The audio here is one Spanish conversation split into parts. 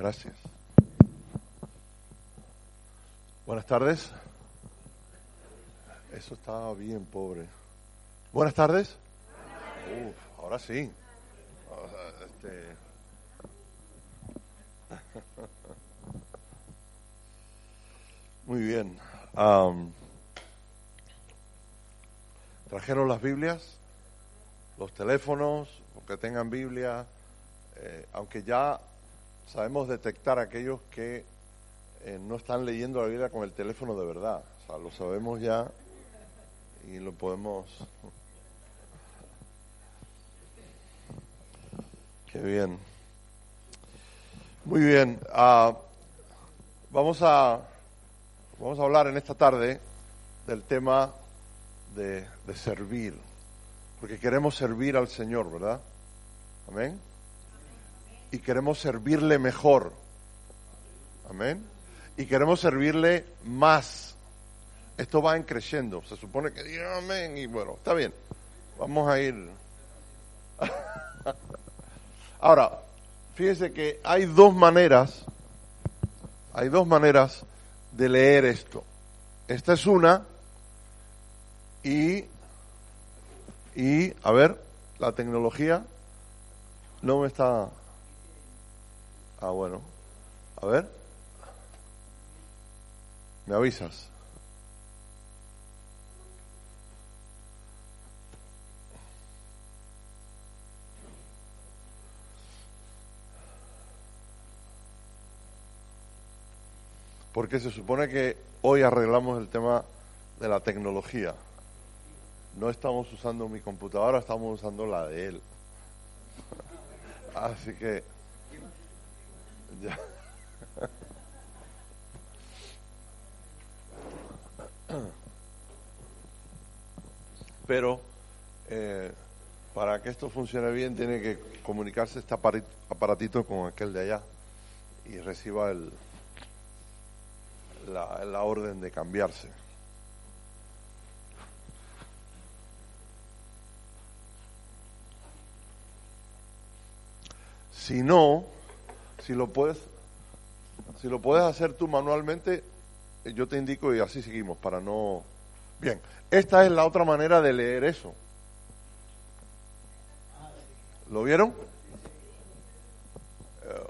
Gracias. Buenas tardes. Eso estaba bien pobre. Buenas tardes. Uf, ahora sí. Este... Muy bien. trajeron las Biblias, los teléfonos, que tengan Biblia, eh, aunque ya sabemos detectar aquellos que eh, no están leyendo la Biblia con el teléfono de verdad. O sea, lo sabemos ya y lo podemos... Qué bien. Muy bien. Ah, vamos a vamos a hablar en esta tarde del tema de, de servir, porque queremos servir al Señor, ¿verdad? Amén y queremos servirle mejor. Amén. Y queremos servirle más. Esto va en creciendo. Se supone que diga amén y bueno, está bien. Vamos a ir. Ahora, fíjese que hay dos maneras, hay dos maneras de leer esto. Esta es una y, y, a ver, la tecnología no me está Ah, bueno. A ver. ¿Me avisas? Porque se supone que hoy arreglamos el tema de la tecnología. No estamos usando mi computadora, estamos usando la de él. Así que Pero eh, para que esto funcione bien tiene que comunicarse este aparatito con aquel de allá y reciba el, la, la orden de cambiarse. Si no, si lo puedes, si lo puedes hacer tú manualmente, eh, yo te indico y así seguimos para no. Bien, esta es la otra manera de leer eso. ¿Lo vieron? Eh,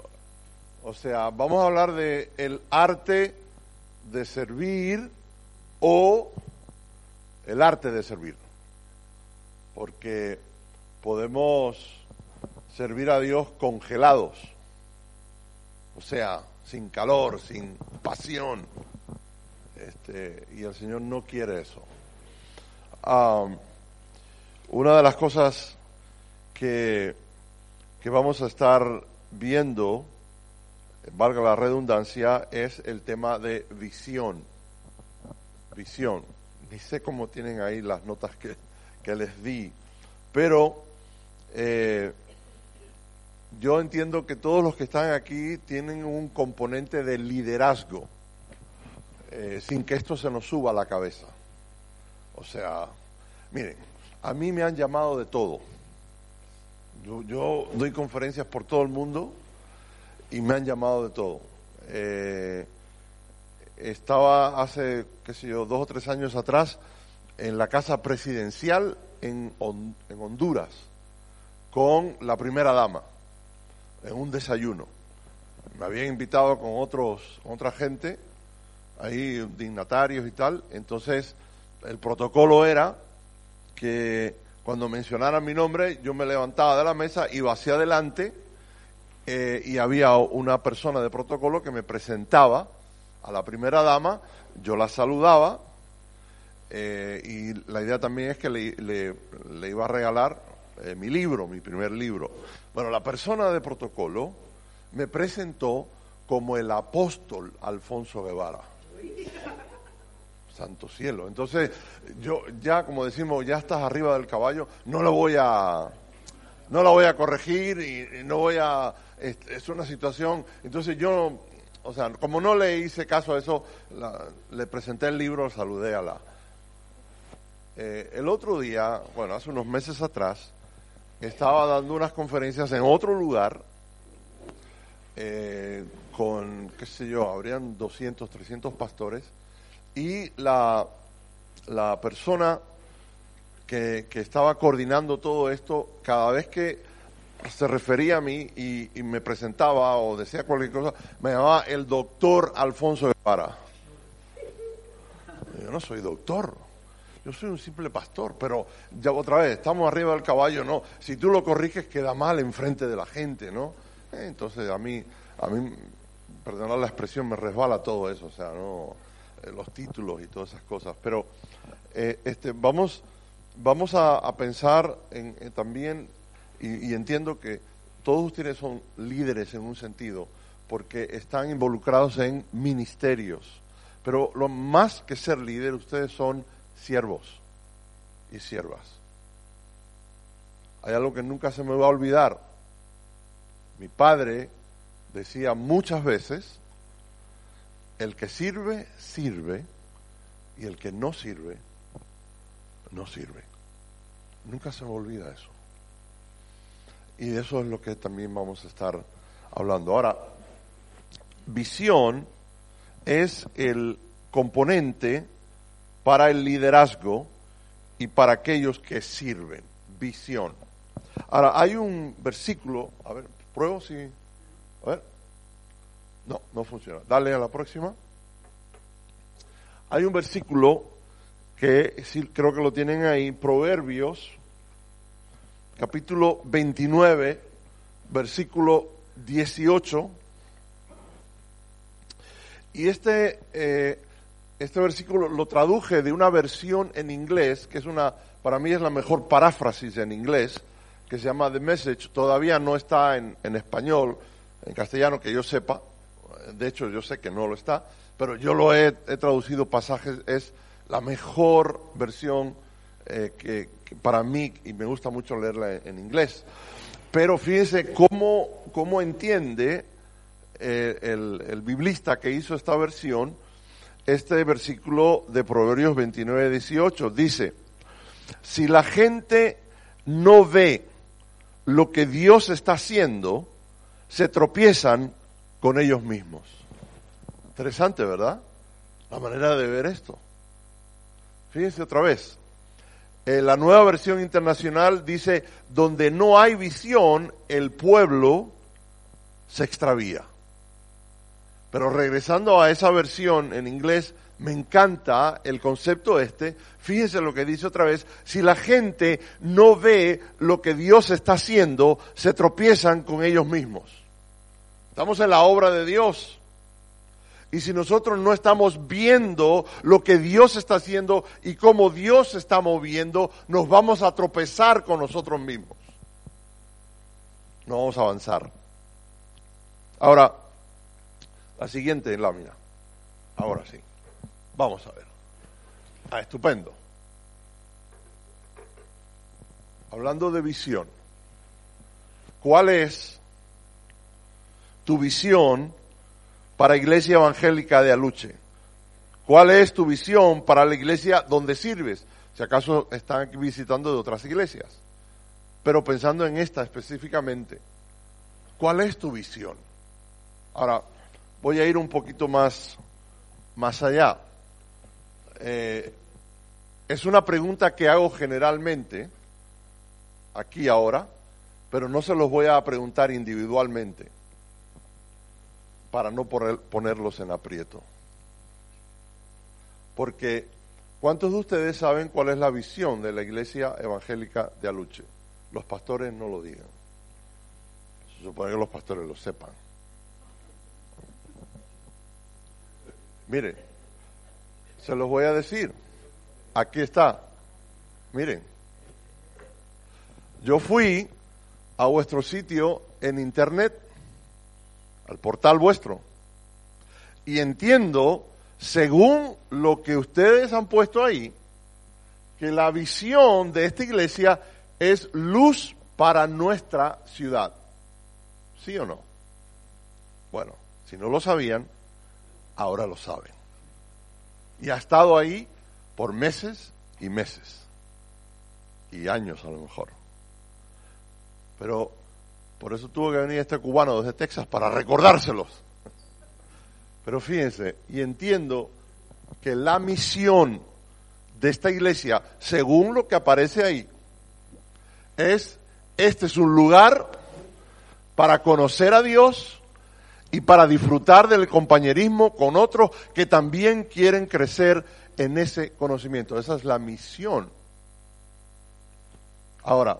o sea, vamos a hablar de el arte de servir o el arte de servir. Porque podemos servir a Dios congelados o sea, sin calor, sin pasión. Este, y el Señor no quiere eso. una de las cosas que, que vamos a estar viendo, valga la redundancia, es el tema de visión. Visión. Ni sé cómo tienen ahí las notas que, que les di, pero eh, yo entiendo que todos los que están aquí tienen un componente de liderazgo, eh, sin que esto se nos suba a la cabeza. O sea, miren, a mí me han llamado de todo. Yo, doy conferencias por todo el mundo y me han llamado de todo. Eh, estaba hace, qué sé yo, dos o tres años atrás en la casa presidencial en, en Honduras con la primera dama en un desayuno. Me habían invitado con otros, otra gente, ahí dignatarios y tal. Entonces, el protocolo era que cuando mencionaran mi nombre, yo me levantaba de la mesa, iba hacia adelante eh, y había una persona de protocolo que me presentaba a la primera dama, yo la saludaba eh, y la idea también es que le, le iba a regalar eh, mi libro, mi primer libro. Bueno, la persona de protocolo me presentó como el apóstol Alfonso Guevara. Santo cielo. Entonces, yo ya, como decimos, ya estás arriba del caballo, no lo voy a, no la voy a corregir y, no voy a, es, una situación, entonces yo, o sea, como no le hice caso a eso, le presenté el libro, saludé a la. Eh, el otro día, bueno, hace unos meses atrás, estaba dando unas conferencias en otro lugar, eh, con, qué sé yo, habrían 200, 300 pastores, y la, la persona que, estaba coordinando todo esto, cada vez que se refería a mí y, me presentaba o decía cualquier cosa, me llamaba el doctor Alfonso Guevara. Yo no soy doctor, yo soy un simple pastor, pero ya otra vez, estamos arriba del caballo, no. Si tú lo corriges queda mal enfrente de la gente, ¿no? Eh, entonces a mí, a mí, perdonad la expresión, me resbala todo eso, o sea, no eh, los títulos y todas esas cosas. Pero eh, este, vamos, vamos a, pensar en, también, y, entiendo que todos ustedes son líderes en un sentido, porque están involucrados en ministerios. Pero lo más que ser líder, ustedes son siervos y siervas. Hay algo que nunca se me va a olvidar. Mi padre decía muchas veces, el que sirve, sirve, y el que no sirve, no sirve. Nunca se me olvida eso. Y de eso es lo que también vamos a estar hablando. Ahora, visión es el componente para el liderazgo y para aquellos que sirven. Visión. Ahora, hay un versículo, a ver, pruebo si... A ver, no, no funciona. Dale a la próxima. Hay un versículo que creo que lo tienen ahí, Proverbios, capítulo 29, versículo 18. Y este, eh, este versículo lo traduje de una versión en inglés, que es una, para mí es la mejor paráfrasis en inglés, que se llama The Message. Todavía no está en, español, en castellano, que yo sepa de hecho yo sé que no lo está, pero yo lo he, traducido pasajes, es la mejor versión eh, que, para mí, y me gusta mucho leerla en, inglés. Pero fíjense cómo, cómo entiende eh, el, biblista que hizo esta versión este versículo de Proverbios 29, 18. Dice, si la gente no ve lo que Dios está haciendo, se tropiezan con ellos mismos. Interesante, ¿verdad? La manera de ver esto. Fíjense otra vez. Eh, la nueva versión internacional dice, donde no hay visión, el pueblo se extravía. Pero regresando a esa versión en inglés, me encanta el concepto este. Fíjense lo que dice otra vez. Si la gente no ve lo que Dios está haciendo, se tropiezan con ellos mismos. Estamos en la obra de Dios. Y si nosotros no estamos viendo lo que Dios está haciendo y cómo Dios se está moviendo, nos vamos a tropezar con nosotros mismos. No vamos a avanzar. Ahora, la siguiente lámina. Ahora sí. Vamos a ver. Ah, estupendo. Hablando de visión. ¿Cuál es tu visión para Iglesia Evangélica de Aluche? ¿Cuál es tu visión para la iglesia donde sirves? Si acaso están visitando de otras iglesias. Pero pensando en esta específicamente, ¿cuál es tu visión? Ahora, voy a ir un poquito más, más allá. Eh, es una pregunta que hago generalmente, aquí ahora, pero no se los voy a preguntar individualmente para no ponerlos en aprieto. Porque, ¿cuántos de ustedes saben cuál es la visión de la Iglesia Evangélica de Aluche? Los pastores no lo digan. Se supone que los pastores lo sepan. Mire, se los voy a decir. Aquí está. Miren, yo fui a vuestro sitio en internet al portal vuestro. Y entiendo, según lo que ustedes han puesto ahí, que la visión de esta iglesia es luz para nuestra ciudad. ¿Sí o no? Bueno, si no lo sabían, ahora lo saben. Y ha estado ahí por meses y meses. Y años a lo mejor. Pero por eso tuvo que venir este cubano desde Texas para recordárselos. Pero fíjense, y entiendo que la misión de esta iglesia, según lo que aparece ahí, es, este es un lugar para conocer a Dios y para disfrutar del compañerismo con otros que también quieren crecer en ese conocimiento. Esa es la misión. Ahora,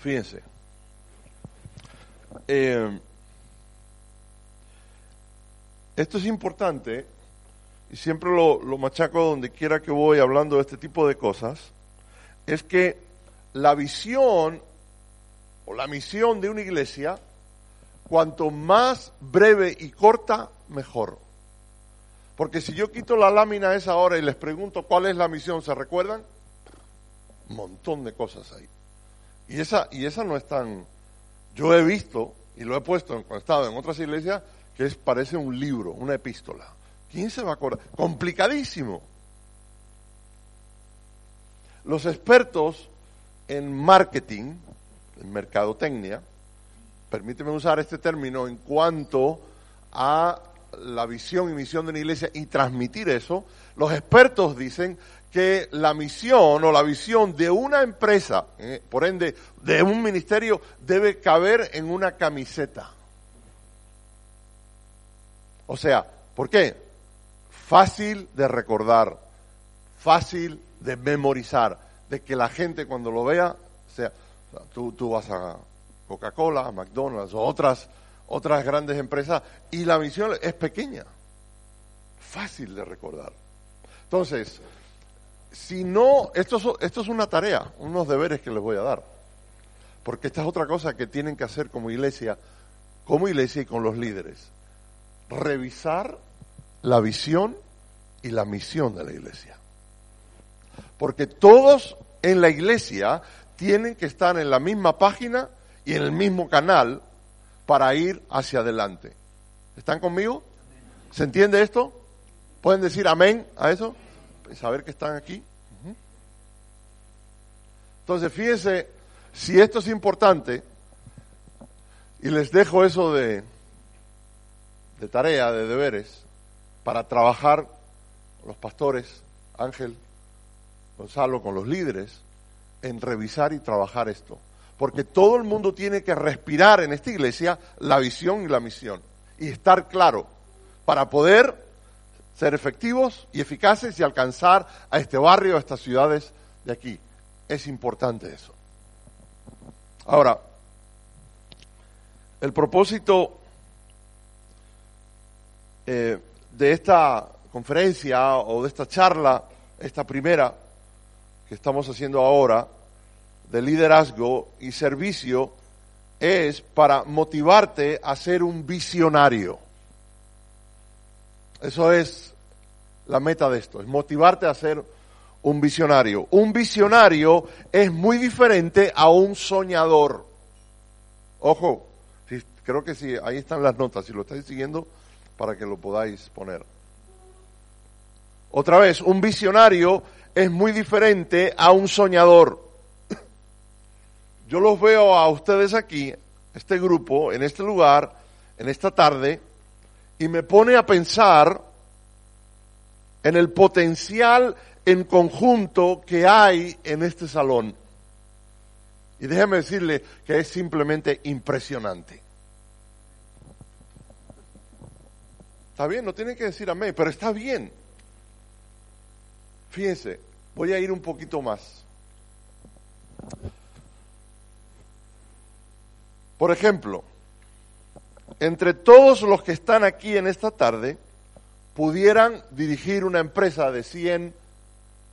fíjense, eh, esto es importante y siempre lo, lo machaco donde quiera que voy hablando de este tipo de cosas, es que la visión o la misión de una iglesia, cuanto más breve y corta, mejor. Porque si yo quito la lámina a esa hora y les pregunto cuál es la misión, ¿se recuerdan? Un montón de cosas ahí. Y esa, y esa no es tan... Yo he visto, y lo he puesto en, cuando he estado en otras iglesias, que es, parece un libro, una epístola. ¿Quién se va a acordar? Complicadísimo. Los expertos en marketing, en mercadotecnia, permíteme usar este término en cuanto a la visión y misión de una iglesia y transmitir eso, los expertos dicen que la misión o la visión de una empresa, eh, por ende de un ministerio, debe caber en una camiseta. O sea, ¿por qué? Fácil de recordar, fácil de memorizar, de que la gente cuando lo vea, sea, tú, tú vas a Coca-Cola, McDonald's o otras, otras grandes empresas y la misión es pequeña, fácil de recordar. Entonces, si no, esto, esto es una tarea, unos deberes que les voy a dar, porque esta es otra cosa que tienen que hacer como iglesia, como iglesia y con los líderes, revisar la visión y la misión de la iglesia. Porque todos en la iglesia tienen que estar en la misma página y en el mismo canal para ir hacia adelante. ¿Están conmigo? ¿Se entiende esto? ¿Pueden decir amén a eso? Saber que están aquí. Entonces, fíjense, si esto es importante, y les dejo eso de, de tarea, de deberes, para trabajar los pastores, Ángel, Gonzalo, con los líderes, en revisar y trabajar esto. Porque todo el mundo tiene que respirar en esta iglesia la visión y la misión. Y estar claro para poder ser efectivos y eficaces y alcanzar a este barrio, a estas ciudades de aquí. Es importante eso. Ahora, el propósito eh, de esta conferencia o de esta charla, esta primera que estamos haciendo ahora, de liderazgo y servicio, es para motivarte a ser un visionario. Eso es la meta de esto, es motivarte a ser un visionario. Un visionario es muy diferente a un soñador. Ojo, creo que sí, ahí están las notas, si lo estáis siguiendo, para que lo podáis poner. Otra vez, un visionario es muy diferente a un soñador. Yo los veo a ustedes aquí, este grupo, en este lugar, en esta tarde, y me pone a pensar en el potencial en conjunto que hay en este salón. Y déjeme decirle que es simplemente impresionante. Está bien, no tienen que decir amén, pero está bien. Fíjense, voy a ir un poquito más. Por ejemplo, entre todos los que están aquí en esta tarde, pudieran dirigir una empresa de 100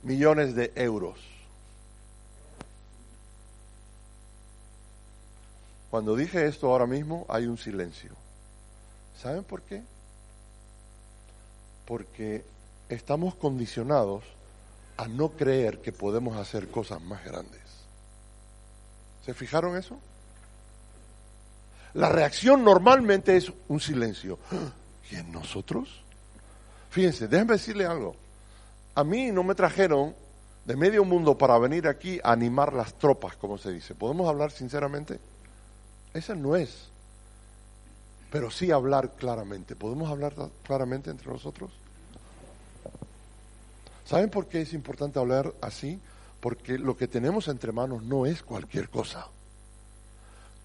millones de euros. Cuando dije esto ahora mismo, hay un silencio. ¿Saben por qué? Porque estamos condicionados a no creer que podemos hacer cosas más grandes. ¿Se fijaron eso? La reacción normalmente es un silencio. ¿Y en nosotros? Fíjense, déjenme decirle algo. A mí no me trajeron de medio mundo para venir aquí a animar las tropas, como se dice. ¿Podemos hablar sinceramente? Esa no es. Pero sí hablar claramente. ¿Podemos hablar claramente entre nosotros? ¿Saben por qué es importante hablar así? Porque lo que tenemos entre manos no es cualquier cosa.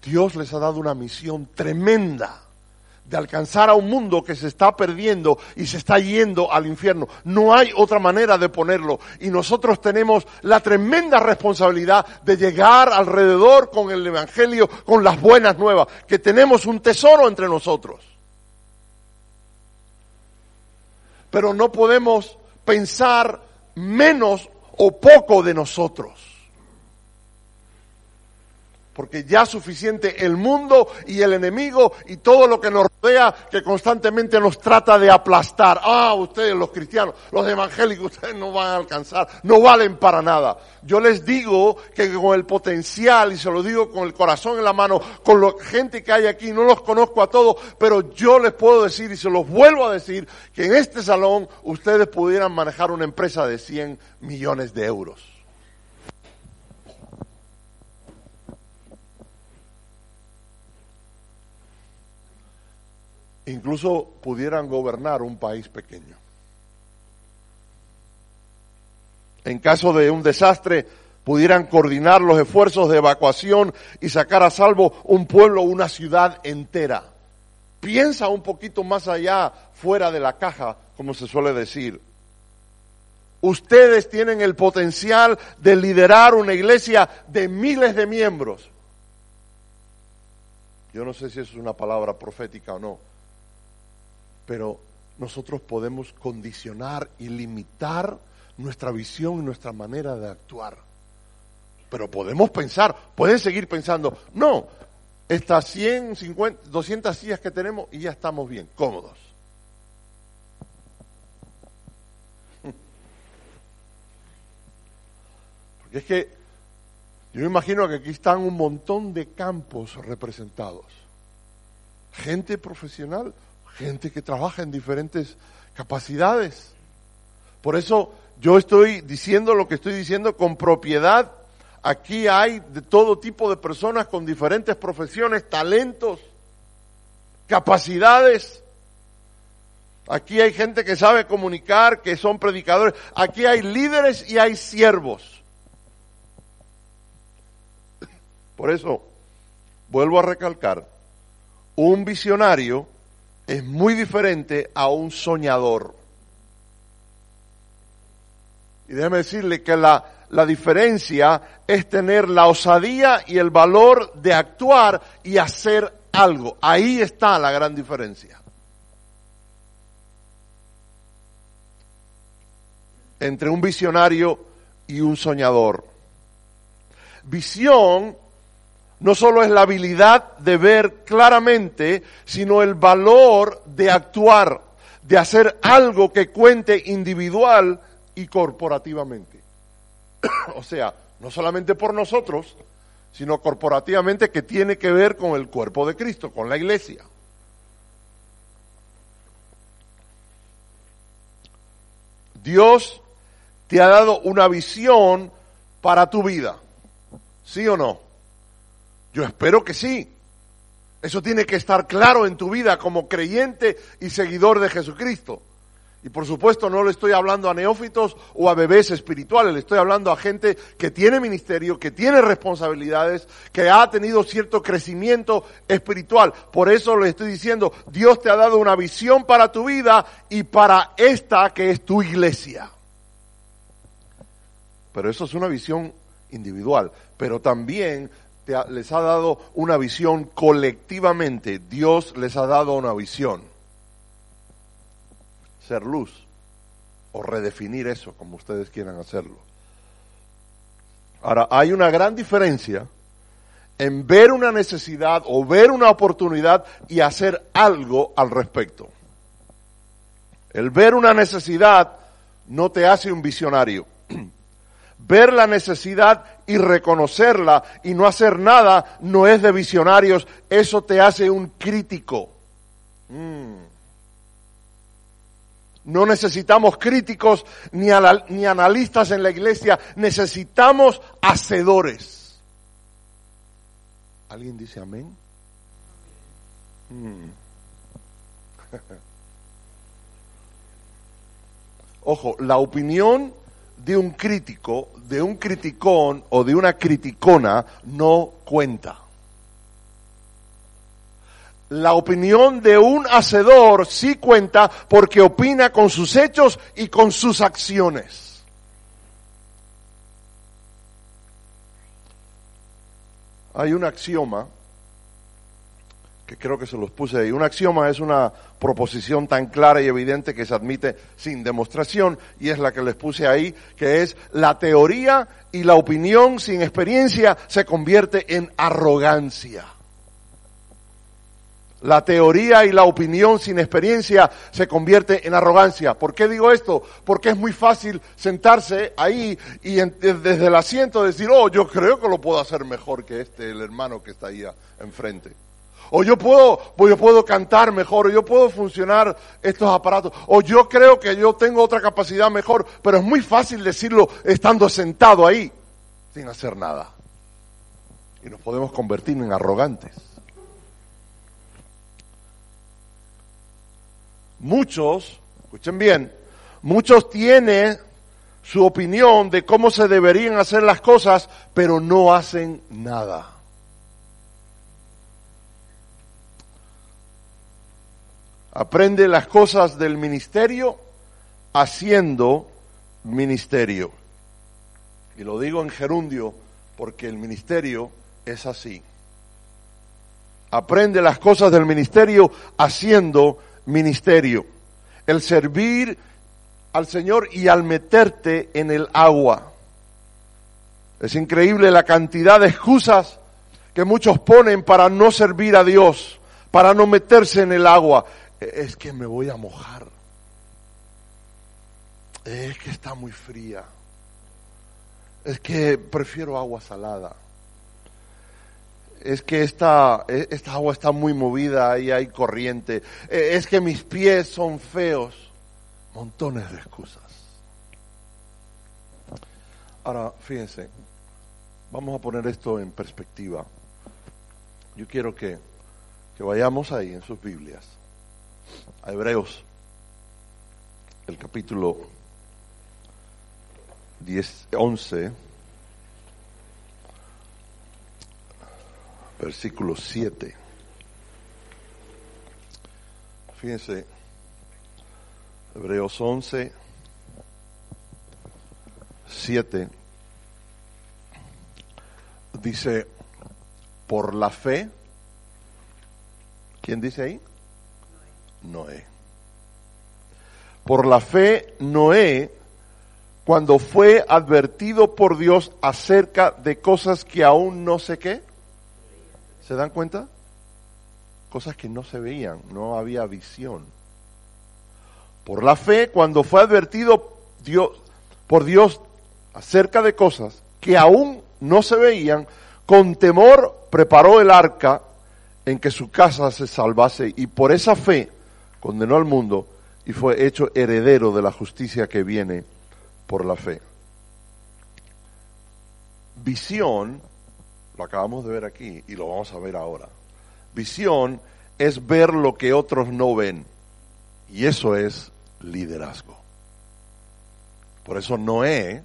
Dios les ha dado una misión tremenda de alcanzar a un mundo que se está perdiendo y se está yendo al infierno. No hay otra manera de ponerlo. Y nosotros tenemos la tremenda responsabilidad de llegar alrededor con el Evangelio, con las buenas nuevas, que tenemos un tesoro entre nosotros. Pero no podemos pensar menos o poco de nosotros porque ya suficiente el mundo y el enemigo y todo lo que nos rodea que constantemente nos trata de aplastar. Ah, ustedes los cristianos, los evangélicos, ustedes no van a alcanzar, no valen para nada. Yo les digo que con el potencial, y se lo digo con el corazón en la mano, con la gente que hay aquí, no los conozco a todos, pero yo les puedo decir y se los vuelvo a decir que en este salón ustedes pudieran manejar una empresa de 100 millones de euros. Incluso pudieran gobernar un país pequeño. En caso de un desastre, pudieran coordinar los esfuerzos de evacuación y sacar a salvo un pueblo una ciudad entera. Piensa un poquito más allá, fuera de la caja, como se suele decir. Ustedes tienen el potencial de liderar una iglesia de miles de miembros. Yo no sé si eso es una palabra profética o no pero nosotros podemos condicionar y limitar nuestra visión y nuestra manera de actuar. Pero podemos pensar, pueden seguir pensando, no, estas 100, 50, 200 sillas que tenemos y ya estamos bien, cómodos. Porque es que yo me imagino que aquí están un montón de campos representados. Gente profesional, gente que trabaja en diferentes capacidades. Por eso yo estoy diciendo lo que estoy diciendo con propiedad. Aquí hay de todo tipo de personas con diferentes profesiones, talentos, capacidades. Aquí hay gente que sabe comunicar, que son predicadores. Aquí hay líderes y hay siervos. Por eso, vuelvo a recalcar, un visionario es muy diferente a un soñador. Y déjeme decirle que la, la diferencia es tener la osadía y el valor de actuar y hacer algo. Ahí está la gran diferencia. Entre un visionario y un soñador. Visión no solo es la habilidad de ver claramente, sino el valor de actuar, de hacer algo que cuente individual y corporativamente. o sea, no solamente por nosotros, sino corporativamente que tiene que ver con el cuerpo de Cristo, con la iglesia. Dios te ha dado una visión para tu vida, ¿sí o no? Yo espero que sí. Eso tiene que estar claro en tu vida como creyente y seguidor de Jesucristo. Y por supuesto no le estoy hablando a neófitos o a bebés espirituales, le estoy hablando a gente que tiene ministerio, que tiene responsabilidades, que ha tenido cierto crecimiento espiritual. Por eso le estoy diciendo, Dios te ha dado una visión para tu vida y para esta que es tu iglesia. Pero eso es una visión individual, pero también les ha dado una visión colectivamente. Dios les ha dado una visión. Ser luz. O redefinir eso, como ustedes quieran hacerlo. Ahora, hay una gran diferencia en ver una necesidad o ver una oportunidad y hacer algo al respecto. El ver una necesidad no te hace un visionario. Ver la necesidad y reconocerla y no hacer nada no es de visionarios, eso te hace un crítico. Mm. No necesitamos críticos ni, ni, analistas en la iglesia, necesitamos hacedores. ¿Alguien dice amén? Mm. Ojo, la opinión de un crítico, de un criticón o de una criticona no cuenta. La opinión de un hacedor sí cuenta porque opina con sus hechos y con sus acciones. Hay un axioma creo que se los puse ahí. Un axioma es una proposición tan clara y evidente que se admite sin demostración y es la que les puse ahí, que es la teoría y la opinión sin experiencia se convierte en arrogancia. La teoría y la opinión sin experiencia se convierte en arrogancia. ¿Por qué digo esto? Porque es muy fácil sentarse ahí y desde el asiento decir, oh, yo creo que lo puedo hacer mejor que este, el hermano que está ahí enfrente o yo puedo, o yo puedo cantar mejor, o yo puedo funcionar estos aparatos, o yo creo que yo tengo otra capacidad mejor, pero es muy fácil decirlo estando sentado ahí, sin hacer nada. Y nos podemos convertir en arrogantes. Muchos, escuchen bien, muchos tienen su opinión de cómo se deberían hacer las cosas, pero no hacen nada. Aprende las cosas del ministerio haciendo ministerio. Y lo digo en gerundio porque el ministerio es así. Aprende las cosas del ministerio haciendo ministerio. El servir al Señor y al meterte en el agua. Es increíble la cantidad de excusas que muchos ponen para no servir a Dios, para no meterse en el agua es que me voy a mojar. Es que está muy fría. Es que prefiero agua salada. Es que esta, esta agua está muy movida y hay corriente. E, es que mis pies son feos. Montones de excusas. Ahora, fíjense, vamos a poner esto en perspectiva. Yo quiero que, que vayamos ahí en sus Biblias a Hebreos, el capítulo 10, 11, versículo 7. Fíjense, Hebreos 11, 7, dice, por la fe, ¿quién dice ahí? Noé. Por la fe, Noé, cuando fue advertido por Dios acerca de cosas que aún no sé qué, ¿se dan cuenta? Cosas que no se veían, no había visión. Por la fe, cuando fue advertido Dios, por Dios acerca de cosas que aún no se veían, con temor preparó el arca en que su casa se salvase y por esa fe condenó al mundo y fue hecho heredero de la justicia que viene por la fe. Visión, lo acabamos de ver aquí y lo vamos a ver ahora. Visión es ver lo que otros no ven y eso es liderazgo. Por eso Noé,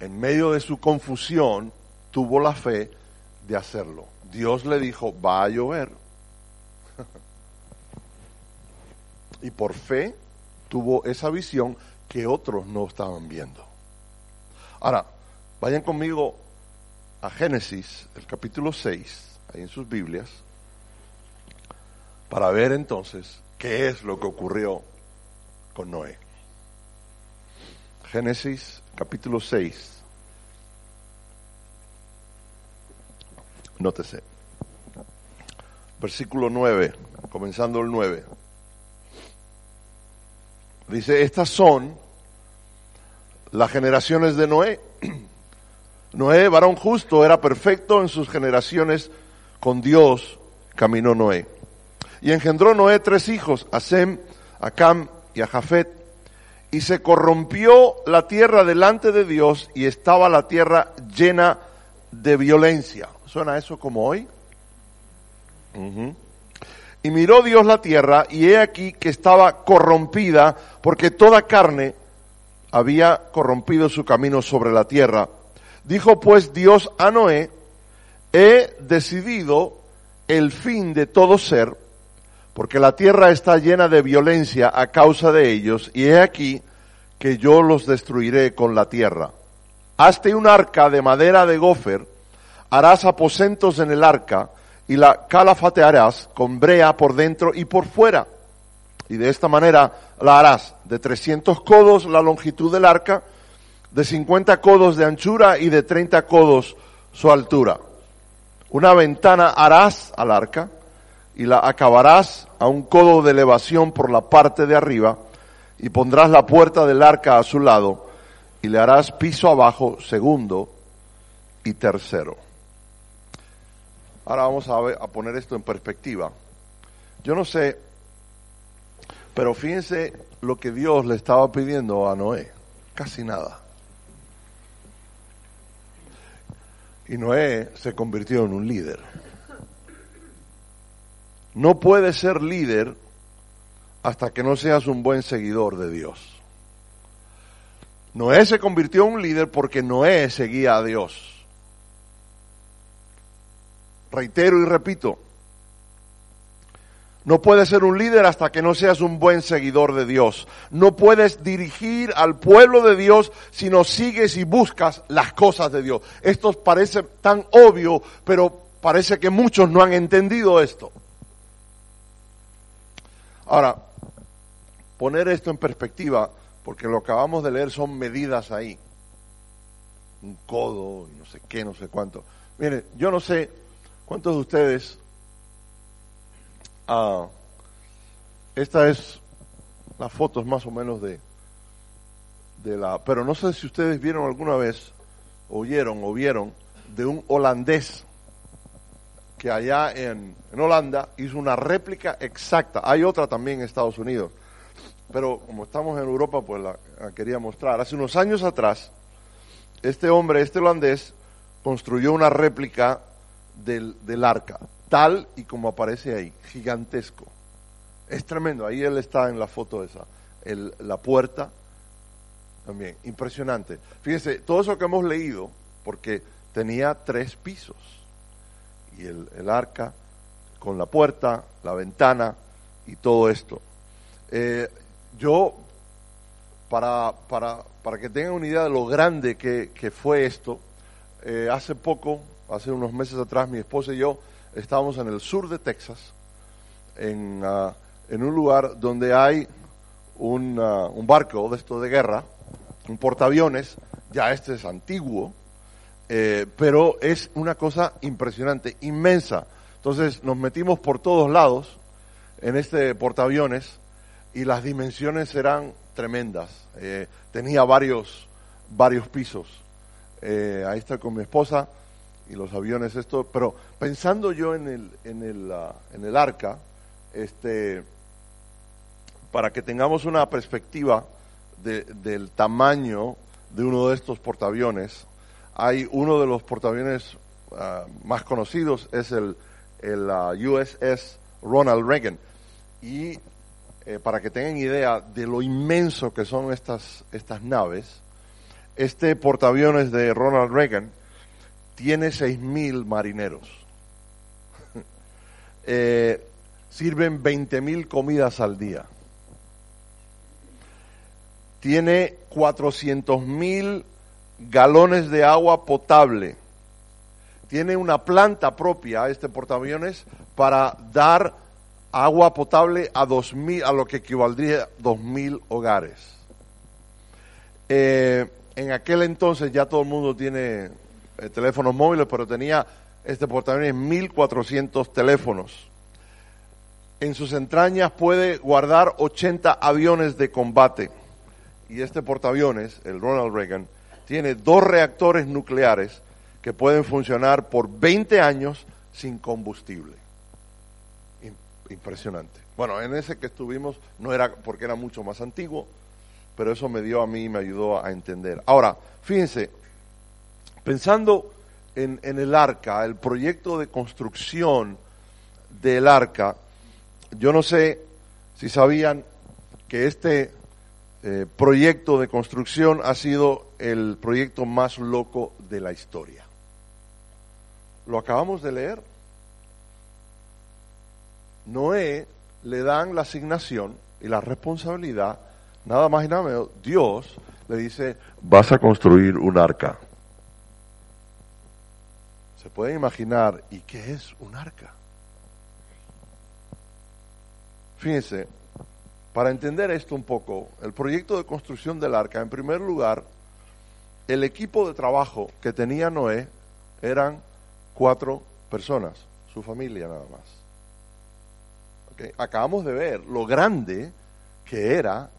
en medio de su confusión, tuvo la fe de hacerlo. Dios le dijo, va a llover y por fe tuvo esa visión que otros no estaban viendo. Ahora, vayan conmigo a Génesis, el capítulo 6, ahí en sus Biblias, para ver entonces qué es lo que ocurrió con Noé. Génesis capítulo 6. Nótese. Versículo 9, comenzando el 9. Dice, estas son las generaciones de Noé. Noé, varón justo, era perfecto en sus generaciones, con Dios caminó Noé. Y engendró Noé tres hijos, a Sem, a Cam y a Jafet. Y se corrompió la tierra delante de Dios y estaba la tierra llena de violencia. ¿Suena eso como hoy? Y miró Dios la tierra y he aquí que estaba corrompida porque toda carne había corrompido su camino sobre la tierra. Dijo pues Dios a Noé, he decidido el fin de todo ser, porque la tierra está llena de violencia a causa de ellos, y he aquí que yo los destruiré con la tierra. Hazte un arca de madera de gofer, harás aposentos en el arca, y la calafatearás con brea por dentro y por fuera. Y de esta manera la harás de 300 codos la longitud del arca, de 50 codos de anchura y de 30 codos su altura. Una ventana harás al arca y la acabarás a un codo de elevación por la parte de arriba y pondrás la puerta del arca a su lado y le harás piso abajo segundo y tercero. Ahora vamos a, a poner esto en perspectiva. Yo no sé, pero fíjense lo que Dios le estaba pidiendo a Noé. Casi nada. Y Noé se convirtió en un líder. No puedes ser líder hasta que no seas un buen seguidor de Dios. Noé se convirtió en un líder porque Noé seguía a Dios. Reitero y repito, no puedes ser un líder hasta que no seas un buen seguidor de Dios. No puedes dirigir al pueblo de Dios si no sigues y buscas las cosas de Dios. Esto parece tan obvio, pero parece que muchos no han entendido esto. Ahora, poner esto en perspectiva, porque lo que acabamos de leer son medidas ahí. Un codo, no sé qué, no sé cuánto. Mire, yo no sé cuántos de ustedes Ah, esta es las fotos más o menos de, la... Pero no sé si ustedes vieron alguna vez, oyeron o vieron, de un holandés que allá en Holanda hizo una réplica exacta. Hay otra también en Estados Unidos. Pero como estamos en Europa, pues la, quería mostrar. Hace unos años atrás, este hombre, este holandés, construyó una réplica del, del arca tal y como aparece ahí, gigantesco. Es tremendo, ahí él está en la foto esa, la puerta, también, impresionante. Fíjense, todo eso que hemos leído, porque tenía tres pisos, y el, el arca con la puerta, la ventana y todo esto. Eh, yo, para, para, para que tengan una idea de lo grande que, que fue esto, eh, hace poco, hace unos meses atrás, mi esposa y yo estábamos en el sur de Texas, en, ah, un lugar donde hay un, ah, un, barco de esto de guerra, un portaaviones, ya este es antiguo, eh, pero es una cosa impresionante, inmensa. Entonces nos metimos por todos lados en este portaaviones y las dimensiones eran tremendas. Eh, tenía varios, varios pisos. Eh, ahí está con mi esposa y los aviones, esto, pero pensando yo en el, en el, ah, en el arca, este, para que tengamos una perspectiva de, del tamaño de uno de estos portaaviones, hay uno de los portaaviones uh, más conocidos, es el, el uh, ah, USS Ronald Reagan. Y eh, para que tengan idea de lo inmenso que son estas, estas naves, este portaaviones de Ronald Reagan tiene seis mil marineros. eh, sirven veinte mil comidas al día. Tiene cuatrocientos mil galones de agua potable. Tiene una planta propia, este portaaviones, para dar agua potable a dos mil, a lo que equivaldría a dos mil hogares. Eh, en aquel entonces ya todo el mundo tiene eh, teléfonos móviles, pero tenía este portaaviones 1400 teléfonos. En sus entrañas puede guardar 80 aviones de combate. Y este portaaviones, el Ronald Reagan, tiene dos reactores nucleares que pueden funcionar por 20 años sin combustible. Impresionante. Bueno, en ese que estuvimos no era porque era mucho más antiguo, pero eso me dio a mí me ayudó a entender. Ahora, fíjense, pensando en, el arca, el proyecto de construcción del arca, yo no sé si sabían que este eh, proyecto de construcción ha sido el proyecto más loco de la historia. Lo acabamos de leer. Noé le dan la asignación y la responsabilidad, nada más y nada menos, Dios le dice, vas a construir un arca. Se pueden imaginar, ¿y qué es un arca? Fíjense, para entender esto un poco, el proyecto de construcción del arca, en primer lugar, el equipo de trabajo que tenía Noé eran cuatro personas, su familia nada más. Acabamos de ver lo grande que era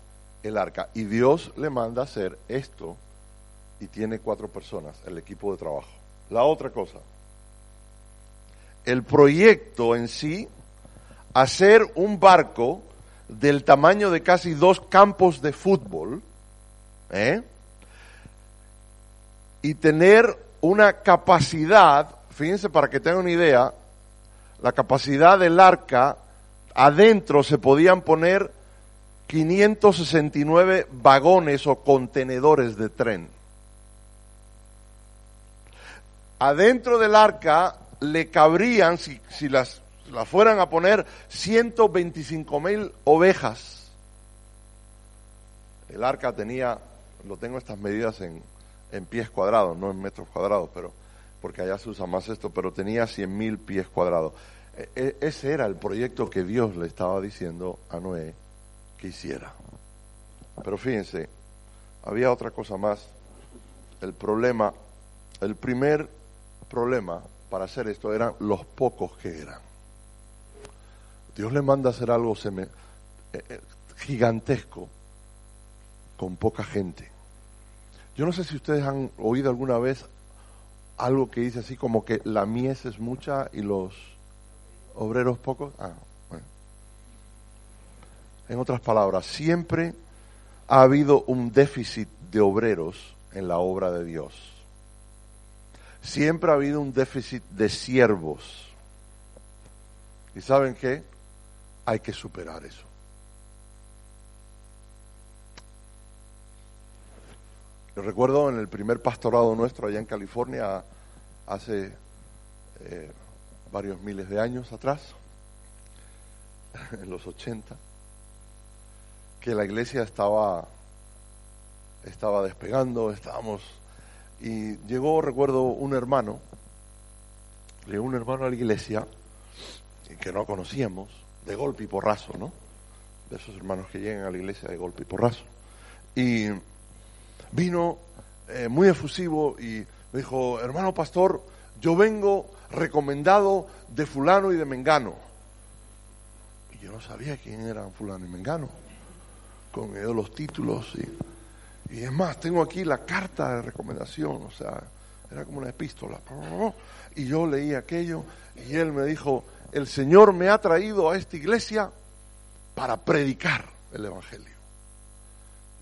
el arca y Dios le manda hacer esto y tiene cuatro personas, el equipo de trabajo. La otra cosa, el proyecto en sí, hacer un barco del tamaño de casi dos campos de fútbol, ¿eh? y tener una capacidad, fíjense para que tengan una idea, la capacidad del arca, adentro se podían poner 569 vagones o contenedores de tren. Adentro del arca le cabrían, si, si las, fueran a poner, 125 mil ovejas. El arca tenía, lo tengo estas medidas en, en pies cuadrados, no en metros cuadrados, pero porque allá se usa más esto, pero tenía 100 mil pies cuadrados. E, e, ese era el proyecto que Dios le estaba diciendo a Noé que hiciera. Pero fíjense, había otra cosa más. El problema, el primer problema para hacer esto eran los pocos que eran. Dios le manda a hacer algo eh, eh, gigantesco con poca gente. Yo no sé si ustedes han oído alguna vez algo que dice así como que la mies es mucha y los obreros pocos. Ah. En otras palabras, siempre ha habido un déficit de obreros en la obra de Dios. Siempre ha habido un déficit de siervos. ¿Y saben qué? Hay que superar eso. Yo recuerdo en el primer pastorado nuestro allá en California, hace eh, varios miles de años atrás, en los 80, que la iglesia estaba, estaba despegando, estábamos, y llegó, recuerdo, un hermano, llegó un hermano a la iglesia, que no conocíamos, de golpe y porrazo, ¿no? De esos hermanos que llegan a la iglesia de golpe y porrazo. Y vino eh, muy efusivo y me dijo, hermano pastor, yo vengo recomendado de fulano y de mengano. Y yo no sabía quién eran fulano y mengano, con ellos los títulos y, y es más, tengo aquí la carta de recomendación, o sea, era como una epístola. Y yo leí aquello y él me dijo, el Señor me ha traído a esta iglesia para predicar el Evangelio.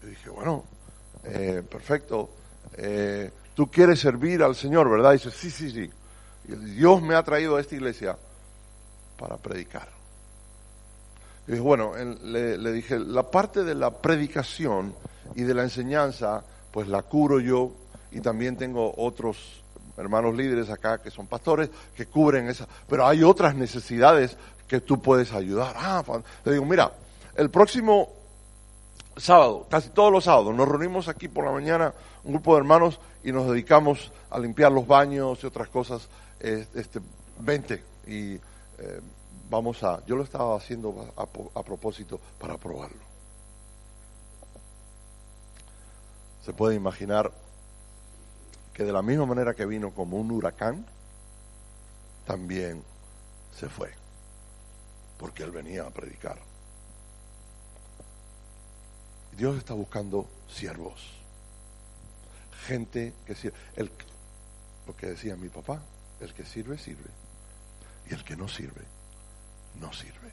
Yo dije, bueno, eh, perfecto, eh, tú quieres servir al Señor, ¿verdad? Dice, sí, sí, sí. Y Dios me ha traído a esta iglesia para predicar. Y bueno, le, dije, la parte de la predicación y de la enseñanza, pues la curo yo y también tengo otros hermanos líderes acá que son pastores que cubren esa. Pero hay otras necesidades que tú puedes ayudar. Ah, le digo, mira, el próximo sábado, casi todos los sábados, nos reunimos aquí por la mañana, un grupo de hermanos, y nos dedicamos a limpiar los baños y otras cosas. este, vente y eh, vamos a. Yo lo estaba haciendo a, propósito para probarlo. Se puede imaginar que de la misma manera que vino como un huracán, también se fue, porque él venía a predicar. Dios está buscando siervos, gente que sirve. El, lo que decía mi papá, el que sirve, sirve, y el que no sirve, no sirve.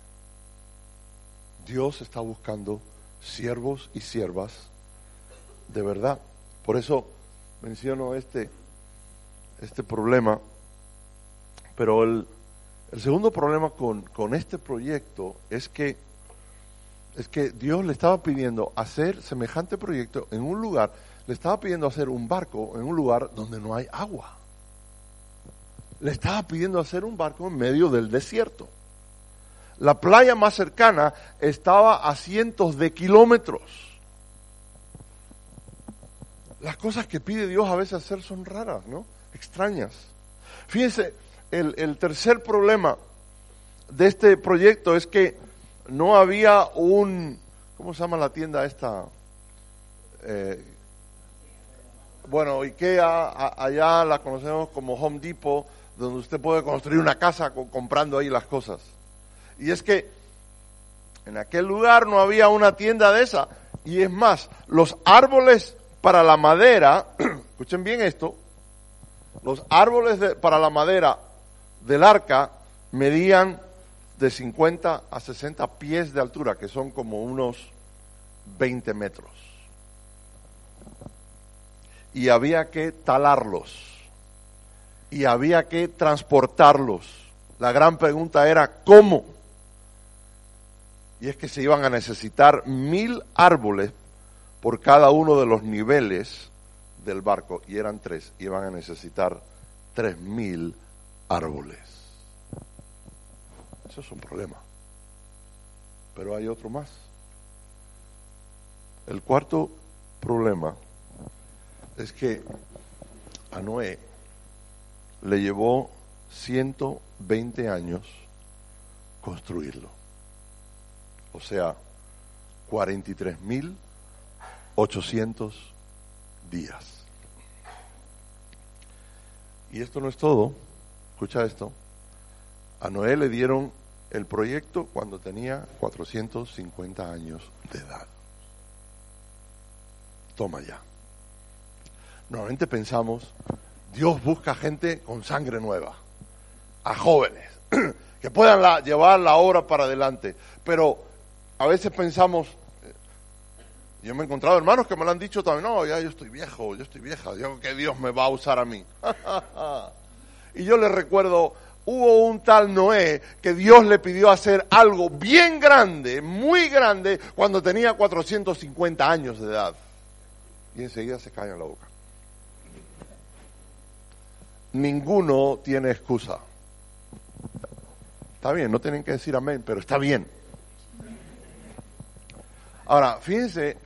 Dios está buscando siervos y siervas de verdad. Por eso menciono este, este problema. Pero el, el segundo problema con, con, este proyecto es que, es que Dios le estaba pidiendo hacer semejante proyecto en un lugar, le estaba pidiendo hacer un barco en un lugar donde no hay agua. Le estaba pidiendo hacer un barco en medio del desierto. La playa más cercana estaba a cientos de kilómetros. Las cosas que pide Dios a veces hacer son raras, ¿no? Extrañas. Fíjense, el, tercer problema de este proyecto es que no había un, ¿cómo se llama la tienda esta? Eh, bueno, Ikea, allá la conocemos como Home Depot, donde usted puede construir una casa comprando ahí las cosas. Y es que en aquel lugar no había una tienda de esa. Y es más, los árboles para la madera, escuchen bien esto, los árboles para la madera del arca medían de 50 a 60 pies de altura, que son como unos 20 metros. Y había que talarlos. Y había que transportarlos. La gran pregunta era, ¿cómo? y es que se iban a necesitar mil árboles por cada uno de los niveles del barco, y eran tres, iban a necesitar tres mil árboles. Eso es un problema. Pero hay otro más. El cuarto problema es que a Noé le llevó 120 años construirlo o sea, 43.800 días. Y esto no es todo, escucha esto, a Noé le dieron el proyecto cuando tenía 450 años de edad. Toma ya. Normalmente pensamos, Dios busca gente con sangre nueva, a jóvenes, que puedan llevar la obra para adelante. Pero a veces pensamos, yo me he encontrado hermanos que me lo han dicho también, no, ya yo estoy viejo, yo estoy vieja, digo que Dios me va a usar a mí. y yo les recuerdo, hubo un tal Noé que Dios le pidió hacer algo bien grande, muy grande, cuando tenía 450 años de edad. Y enseguida se cae en la boca. Ninguno tiene excusa. Está bien, no tienen que decir amén, pero está bien. Ahora, fíjense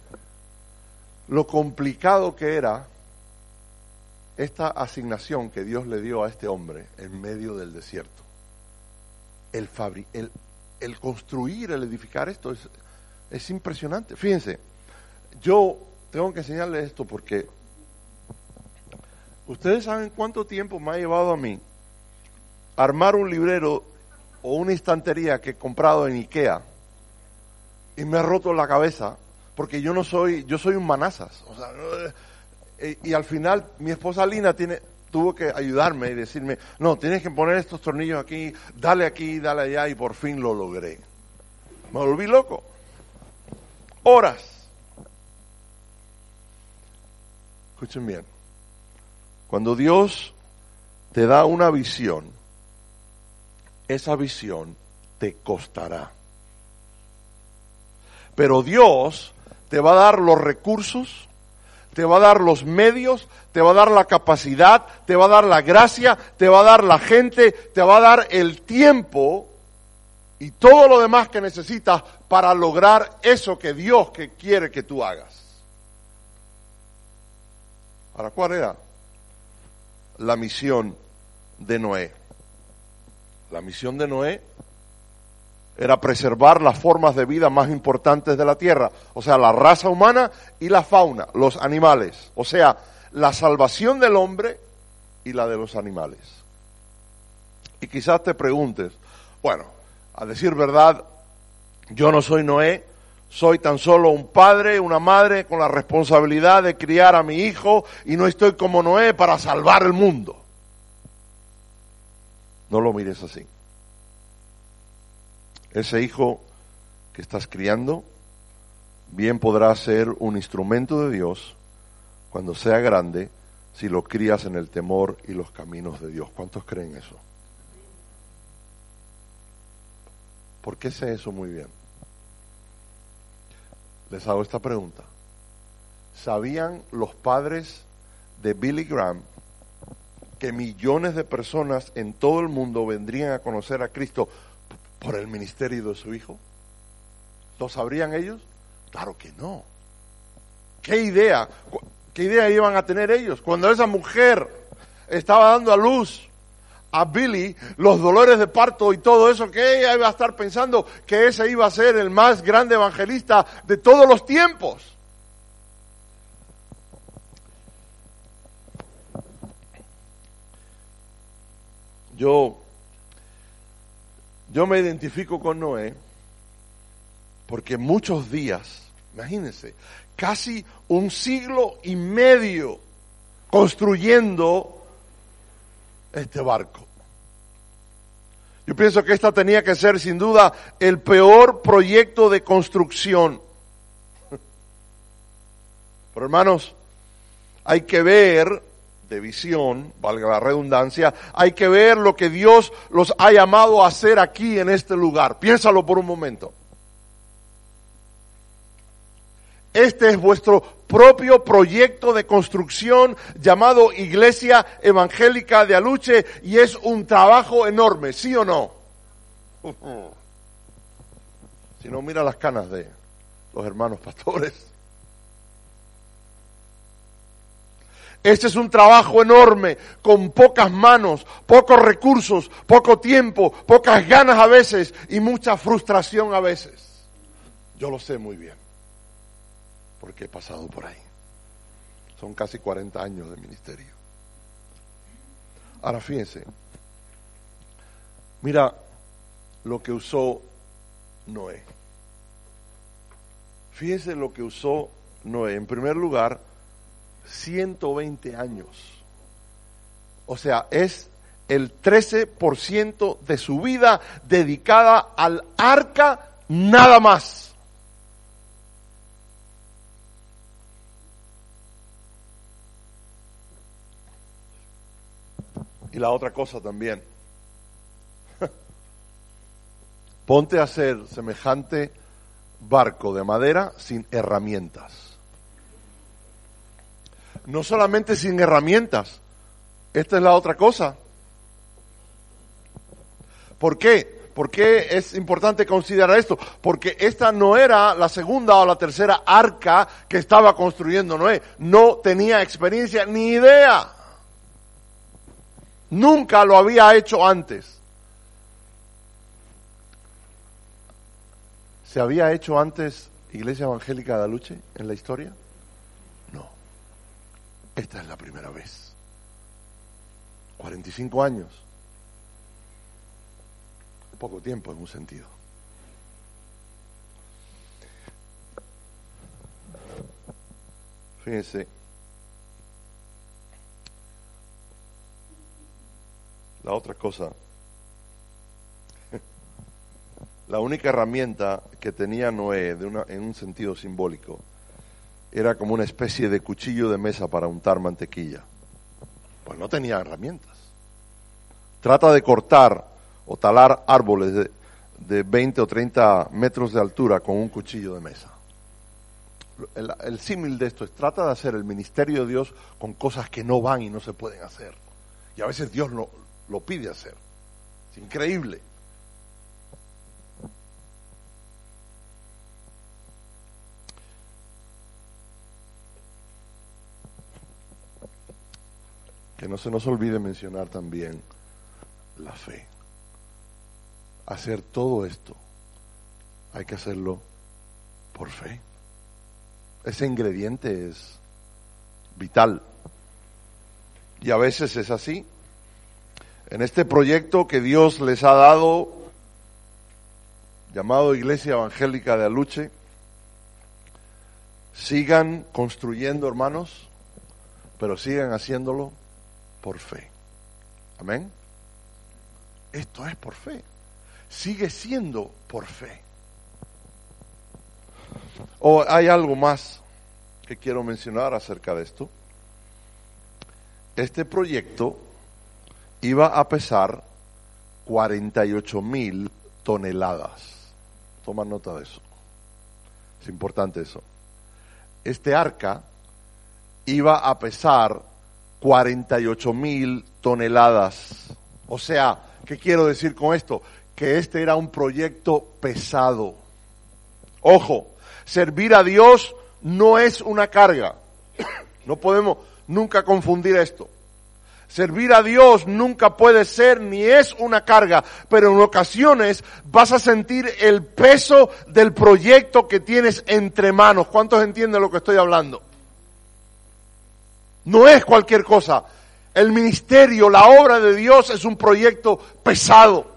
lo complicado que era esta asignación que Dios le dio a este hombre en medio del desierto. El, el, el construir, el edificar esto es, es impresionante. Fíjense, yo tengo que enseñarles esto porque ustedes saben cuánto tiempo me ha llevado a mí armar un librero o una estantería que he comprado en Ikea y me ha roto la cabeza porque yo no soy, yo soy un manazas. Sea, eh, y, al final mi esposa Lina tiene, tuvo que ayudarme y decirme, no, tienes que poner estos tornillos aquí, dale aquí, dale allá y por fin lo logré. Me volví loco. Horas. Escuchen bien. Cuando Dios te da una visión, esa visión te costará. Pero Dios te va a dar los recursos, te va a dar los medios, te va a dar la capacidad, te va a dar la gracia, te va a dar la gente, te va a dar el tiempo y todo lo demás que necesitas para lograr eso que Dios que quiere que tú hagas. Ahora, ¿cuál era la misión de Noé? La misión de Noé era preservar las formas de vida más importantes de la tierra, o sea, la raza humana y la fauna, los animales, o sea, la salvación del hombre y la de los animales. Y quizás te preguntes, bueno, a decir verdad, yo no soy Noé, soy tan solo un padre, una madre con la responsabilidad de criar a mi hijo y no estoy como Noé para salvar el mundo. No lo mires así. Ese hijo que estás criando bien podrá ser un instrumento de Dios cuando sea grande si lo crías en el temor y los caminos de Dios. ¿Cuántos creen eso? ¿Por qué sé eso muy bien? Les hago esta pregunta. ¿Sabían los padres de Billy Graham que millones de personas en todo el mundo vendrían a conocer a Cristo por el ministerio de su hijo? ¿Lo sabrían ellos? Claro que no. ¿Qué idea? ¿Qué idea iban a tener ellos? Cuando esa mujer estaba dando a luz a Billy, los dolores de parto y todo eso, que ella iba a estar pensando que ese iba a ser el más grande evangelista de todos los tiempos. Yo, yo me identifico con Noé porque muchos días, imagínense, casi un siglo y medio construyendo este barco. Yo pienso que esta tenía que ser sin duda el peor proyecto de construcción. Pero hermanos, hay que ver de visión, valga la redundancia, hay que ver lo que Dios los ha llamado a hacer aquí en este lugar. Piénsalo por un momento. Este es vuestro propio proyecto de construcción llamado Iglesia Evangélica de Aluche y es un trabajo enorme, ¿sí o no? Si no, mira las canas de los hermanos pastores. Este es un trabajo enorme, con pocas manos, pocos recursos, poco tiempo, pocas ganas a veces y mucha frustración a veces. Yo lo sé muy bien porque he pasado por ahí. Son casi 40 años de ministerio. Ahora fíjense, mira lo que usó Noé. Fíjense lo que usó Noé. En primer lugar, 120 años. O sea, es el 13% de su vida dedicada al arca nada más. Y la otra cosa también. Ponte a hacer semejante barco de madera sin herramientas. No solamente sin herramientas. Esta es la otra cosa. ¿Por qué? ¿Por qué es importante considerar esto? Porque esta no era la segunda o la tercera arca que estaba construyendo Noé. No tenía experiencia ni idea. Nunca lo había hecho antes. ¿Se había hecho antes Iglesia Evangélica de Aluche en la historia? Esta es la primera vez. 45 años. Poco tiempo en un sentido. Fíjense, La otra cosa, la única herramienta que tenía Noé de una, en un sentido simbólico era como una especie de cuchillo de mesa para untar mantequilla. Pues no tenía herramientas. Trata de cortar o talar árboles de, de 20 o 30 metros de altura con un cuchillo de mesa. El, símil de esto es trata de hacer el ministerio de Dios con cosas que no van y no se pueden hacer. Y a veces Dios no, lo pide hacer. Es increíble. Que no se nos olvide mencionar también la fe. Hacer todo esto hay que hacerlo por fe. Ese ingrediente es vital. Y a veces es así en este proyecto que Dios les ha dado, llamado Iglesia Evangélica de Aluche, sigan construyendo, hermanos, pero sigan haciéndolo por fe. Amén. Esto es por fe. Sigue siendo por fe. O hay algo más que quiero mencionar acerca de esto. Este proyecto iba a pesar 48 mil toneladas. Toma nota de eso. Es importante eso. Este arca iba a pesar 48 mil toneladas. O sea, ¿qué quiero decir con esto? Que este era un proyecto pesado. Ojo, servir a Dios no es una carga. No podemos nunca confundir esto. Servir a Dios nunca puede ser ni es una carga, pero en ocasiones vas a sentir el peso del proyecto que tienes entre manos. ¿Cuántos entienden lo que estoy hablando? No es cualquier cosa. El ministerio, la obra de Dios es un proyecto pesado.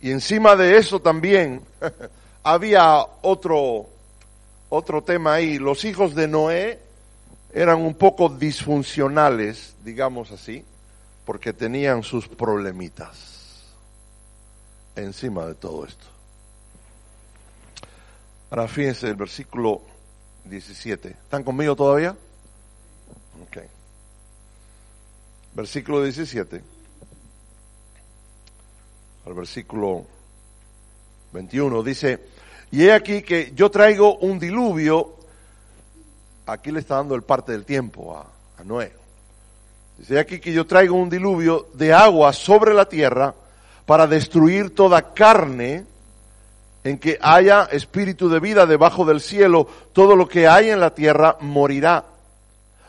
Y encima de eso también había otro, otro tema ahí. Los hijos de Noé eran un poco disfuncionales, digamos así, porque tenían sus problemitas encima de todo esto. Ahora fíjense el versículo 17. ¿Están conmigo todavía? Ok. Versículo 17. Al versículo 21 dice, y he aquí que yo traigo un diluvio, aquí le está dando el parte del tiempo a, a Noé. Dice aquí que yo traigo un diluvio de agua sobre la tierra para destruir toda carne en que haya espíritu de vida debajo del cielo, todo lo que hay en la tierra morirá.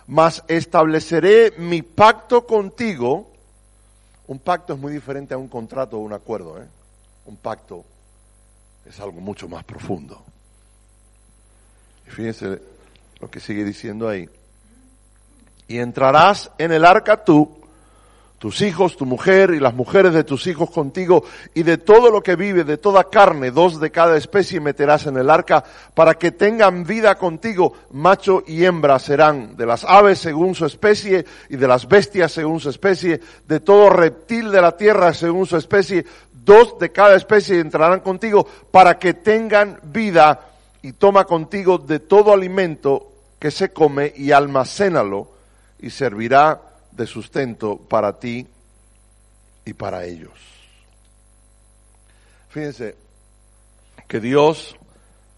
Mas estableceré mi pacto contigo. Un pacto es muy diferente a un contrato o un acuerdo. ¿eh? Un pacto es algo mucho más profundo. Y fíjense lo que sigue diciendo ahí. Y entrarás en el arca tú tus hijos, tu mujer y las mujeres de tus hijos contigo, y de todo lo que vive, de toda carne, dos de cada especie meterás en el arca, para que tengan vida contigo, macho y hembra serán, de las aves según su especie, y de las bestias según su especie, de todo reptil de la tierra según su especie, dos de cada especie entrarán contigo, para que tengan vida, y toma contigo de todo alimento que se come, y almacénalo, y servirá de sustento para ti y para ellos. Fíjense que Dios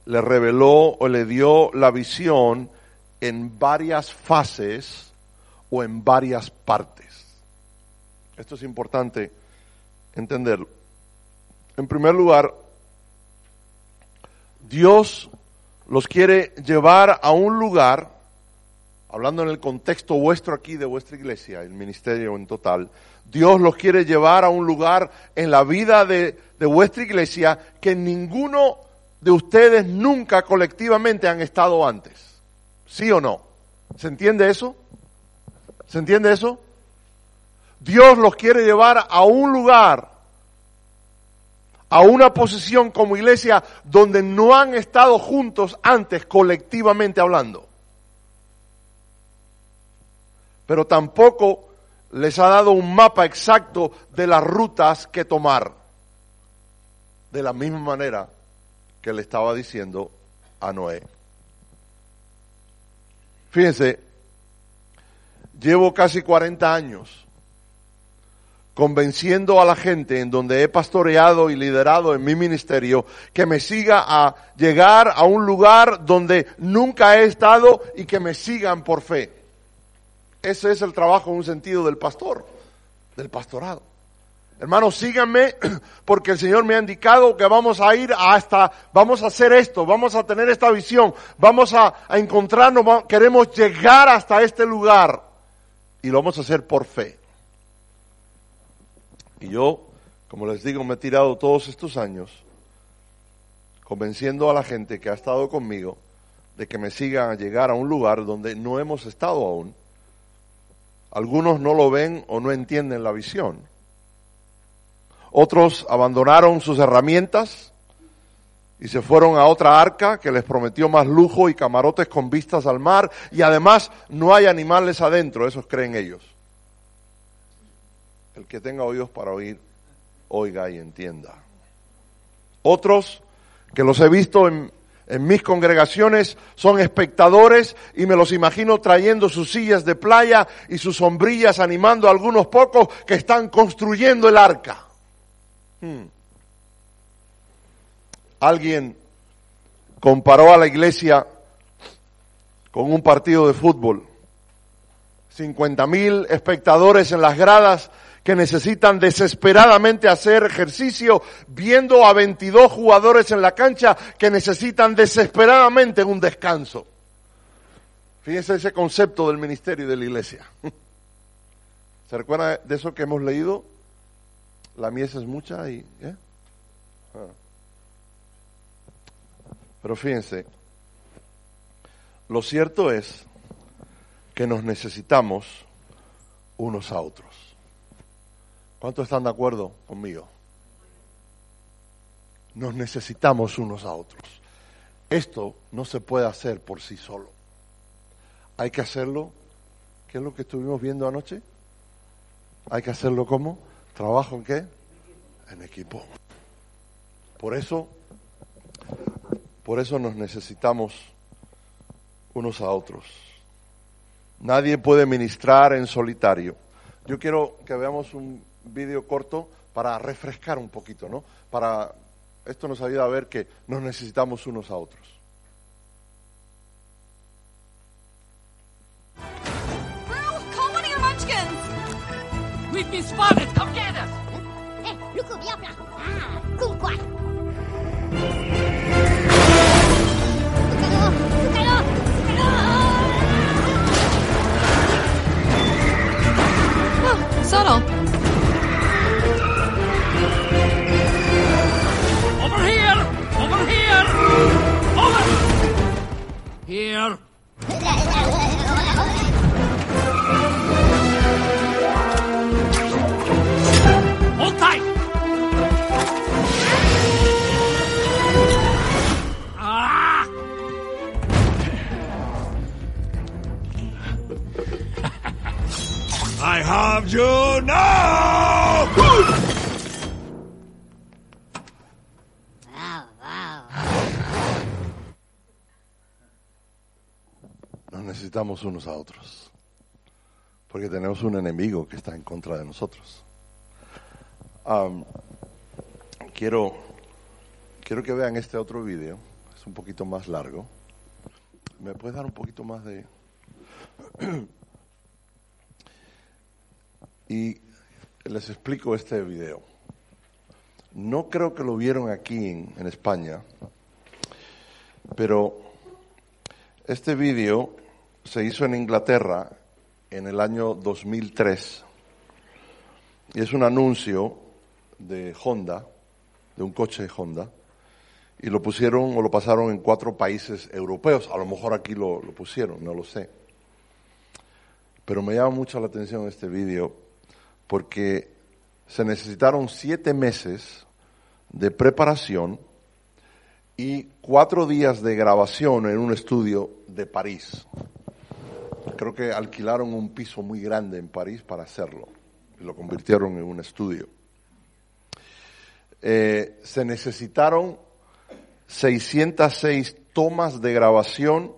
le reveló o le dio la visión en varias fases o en varias partes. Esto es importante entenderlo. En primer lugar, Dios los quiere llevar a un lugar hablando en el contexto vuestro aquí de vuestra iglesia, el ministerio en total, Dios los quiere llevar a un lugar en la vida de, vuestra iglesia que ninguno de ustedes nunca colectivamente han estado antes. ¿Sí o no? ¿Se entiende eso? ¿Se entiende eso? Dios los quiere llevar a un lugar, a una posición como iglesia donde no han estado juntos antes colectivamente hablando. Pero tampoco les ha dado un mapa exacto de las rutas que tomar. De la misma manera que le estaba diciendo a Noé. Fíjense, llevo casi 40 años convenciendo a la gente en donde he pastoreado y liderado en mi ministerio que me siga a llegar a un lugar donde nunca he estado y que me sigan por fe. Ese es el trabajo en un sentido del pastor, del pastorado. Hermanos, síganme porque el Señor me ha indicado que vamos a ir hasta, vamos a hacer esto, vamos a tener esta visión, vamos a, encontrarnos, queremos llegar hasta este lugar y lo vamos a hacer por fe. Y yo, como les digo, me he tirado todos estos años convenciendo a la gente que ha estado conmigo de que me sigan a llegar a un lugar donde no hemos estado aún Algunos no lo ven o no entienden la visión. Otros abandonaron sus herramientas y se fueron a otra arca que les prometió más lujo y camarotes con vistas al mar y además no hay animales adentro, esos creen ellos. El que tenga oídos para oír, oiga y entienda. Otros que los he visto en, en mis congregaciones son espectadores y me los imagino trayendo sus sillas de playa y sus sombrillas animando a algunos pocos que están construyendo el arca. Hmm. Alguien comparó a la iglesia con un partido de fútbol. 50 mil espectadores en las gradas que necesitan desesperadamente hacer ejercicio, viendo a 22 jugadores en la cancha que necesitan desesperadamente un descanso. Fíjense ese concepto del ministerio y de la iglesia. ¿Se recuerda de eso que hemos leído? La mies es mucha y... ¿eh? Ah. Pero fíjense, lo cierto es que nos necesitamos unos a otros. ¿Cuántos están de acuerdo conmigo? Nos necesitamos unos a otros. Esto no se puede hacer por sí solo. Hay que hacerlo, ¿qué es lo que estuvimos viendo anoche? Hay que hacerlo como trabajo en qué? En equipo. Por eso, por eso nos necesitamos unos a otros. Nadie puede ministrar en solitario. Yo quiero que veamos un vídeo corto para refrescar un poquito, ¿no? Para esto nos ayuda a ver que nos necesitamos unos a otros. Here! Hold tight! Ah! I have you now! Necesitamos unos a otros. Porque tenemos un enemigo que está en contra de nosotros. Quiero, quiero que vean este otro video. Es un poquito más largo. ¿Me puedes dar un poquito más de... y les explico este video. No creo que lo vieron aquí en, en España, pero este vídeo se hizo en Inglaterra en el año 2003 y es un anuncio de Honda, de un coche Honda, y lo pusieron o lo pasaron en cuatro países europeos. A lo mejor aquí lo, lo pusieron, no lo sé. Pero me llama mucho la atención este vídeo porque se necesitaron siete meses de preparación y cuatro días de grabación en un estudio de París. Creo que alquilaron un piso muy grande en París para hacerlo y lo convirtieron en un estudio. Eh, se necesitaron 606 tomas de grabación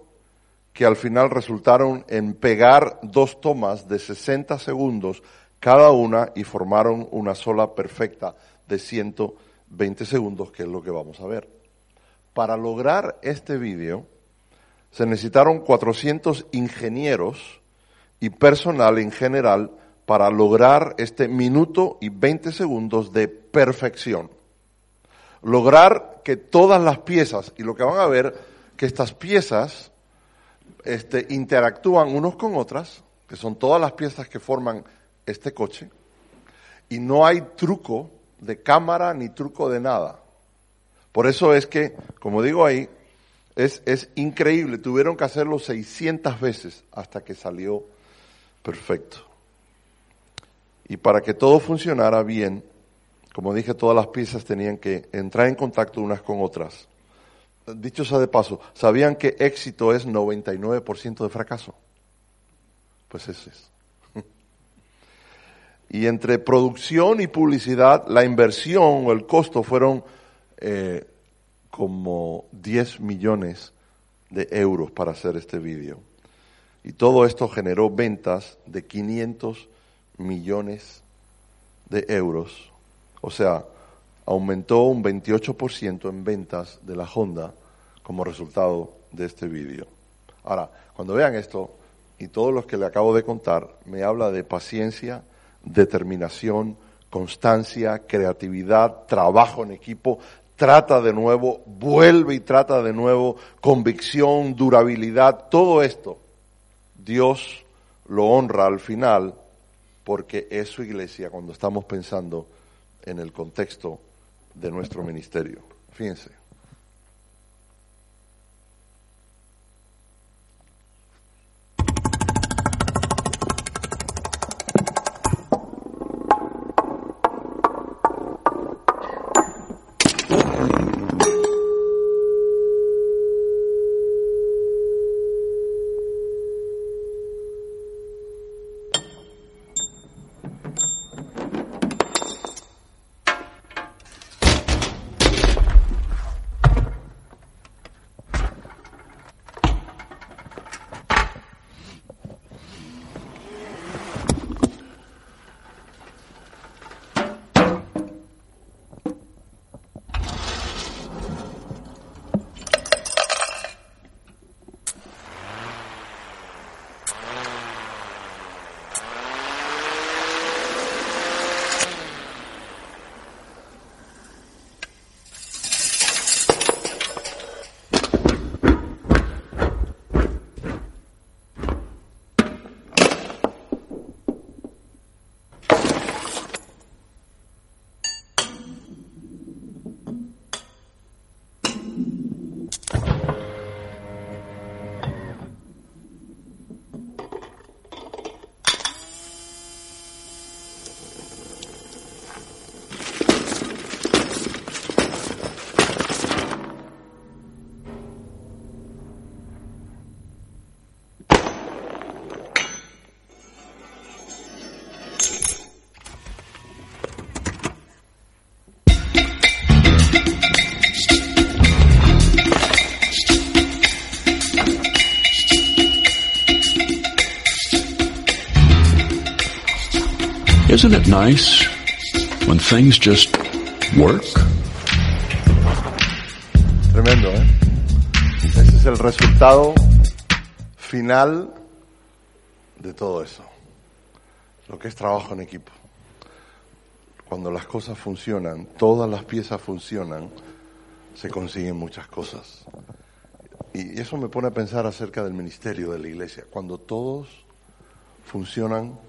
que al final resultaron en pegar dos tomas de 60 segundos cada una y formaron una sola perfecta de 120 segundos, que es lo que vamos a ver. Para lograr este vídeo se necesitaron 400 ingenieros y personal en general para lograr este minuto y 20 segundos de perfección. Lograr que todas las piezas, y lo que van a ver, que estas piezas este, interactúan unos con otras, que son todas las piezas que forman este coche, y no hay truco de cámara ni truco de nada. Por eso es que, como digo ahí, es, es increíble, tuvieron que hacerlo 600 veces hasta que salió perfecto. Y para que todo funcionara bien, como dije, todas las piezas tenían que entrar en contacto unas con otras. Dicho sea de paso, ¿sabían que éxito es 99% de fracaso? Pues ese es. Y entre producción y publicidad, la inversión o el costo fueron eh, como 10 millones de euros para hacer este vídeo. Y todo esto generó ventas de 500 millones de euros. O sea, aumentó un 28% en ventas de la Honda como resultado de este vídeo. Ahora, cuando vean esto y todos los que le acabo de contar, me habla de paciencia, determinación, constancia, creatividad, trabajo en equipo, trata de nuevo, vuelve y trata de nuevo, convicción, durabilidad, todo esto, Dios lo honra al final porque es su iglesia cuando estamos pensando en el contexto de nuestro ministerio. Fíjense. Nice when things just work? Tremendo, ¿eh? Ese es el resultado final de todo eso. Lo que es trabajo en equipo. Cuando las cosas funcionan, todas las piezas funcionan, se consiguen muchas cosas. Y eso me pone a pensar acerca del ministerio de la iglesia. Cuando todos funcionan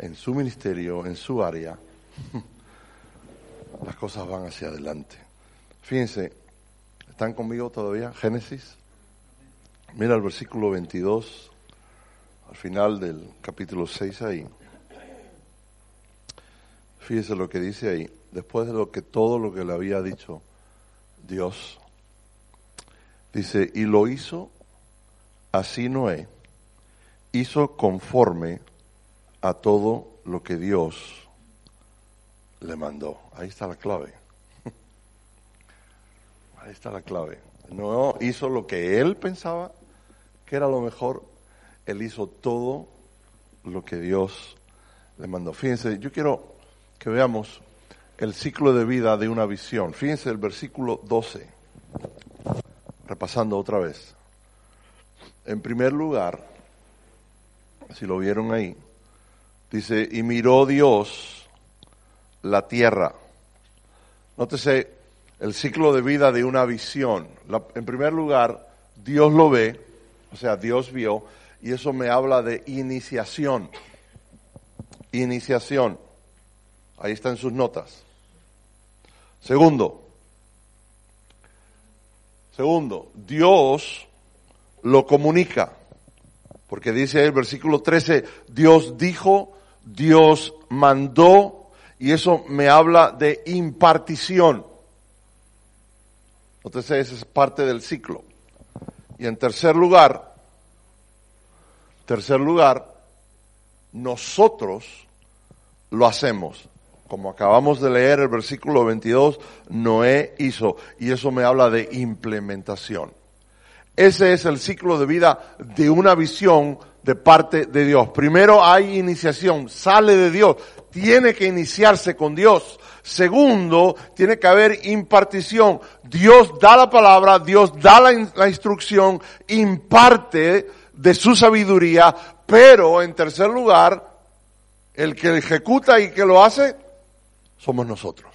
en su ministerio, en su área, las cosas van hacia adelante. Fíjense, ¿están conmigo todavía? Génesis. Mira el versículo 22, al final del capítulo 6 ahí. Fíjese lo que dice ahí, después de lo que todo lo que le había dicho Dios. Dice, y lo hizo así Noé, hizo conforme a todo lo que Dios le mandó. Ahí está la clave. Ahí está la clave. No hizo lo que él pensaba que era lo mejor. Él hizo todo lo que Dios le mandó. Fíjense, yo quiero que veamos el ciclo de vida de una visión. Fíjense el versículo 12. Repasando otra vez. En primer lugar, si lo vieron ahí, Dice, y miró Dios la tierra. Nótese el ciclo de vida de una visión. en primer lugar, Dios lo ve, o sea, Dios vio, y eso me habla de iniciación. Iniciación. Ahí está en sus notas. Segundo, segundo, Dios lo comunica. Porque dice el versículo 13, Dios dijo, Dios mandó y eso me habla de impartición. Entonces esa es parte del ciclo. Y en tercer lugar, tercer lugar, nosotros lo hacemos. Como acabamos de leer el versículo 22, Noé hizo, y eso me habla de implementación. Ese es el ciclo de vida de una visión de parte de Dios. Primero hay iniciación, sale de Dios, tiene que iniciarse con Dios. Segundo, tiene que haber impartición. Dios da la palabra, Dios da la, instrucción, imparte de su sabiduría, pero en tercer lugar, el que ejecuta y que lo hace, somos nosotros.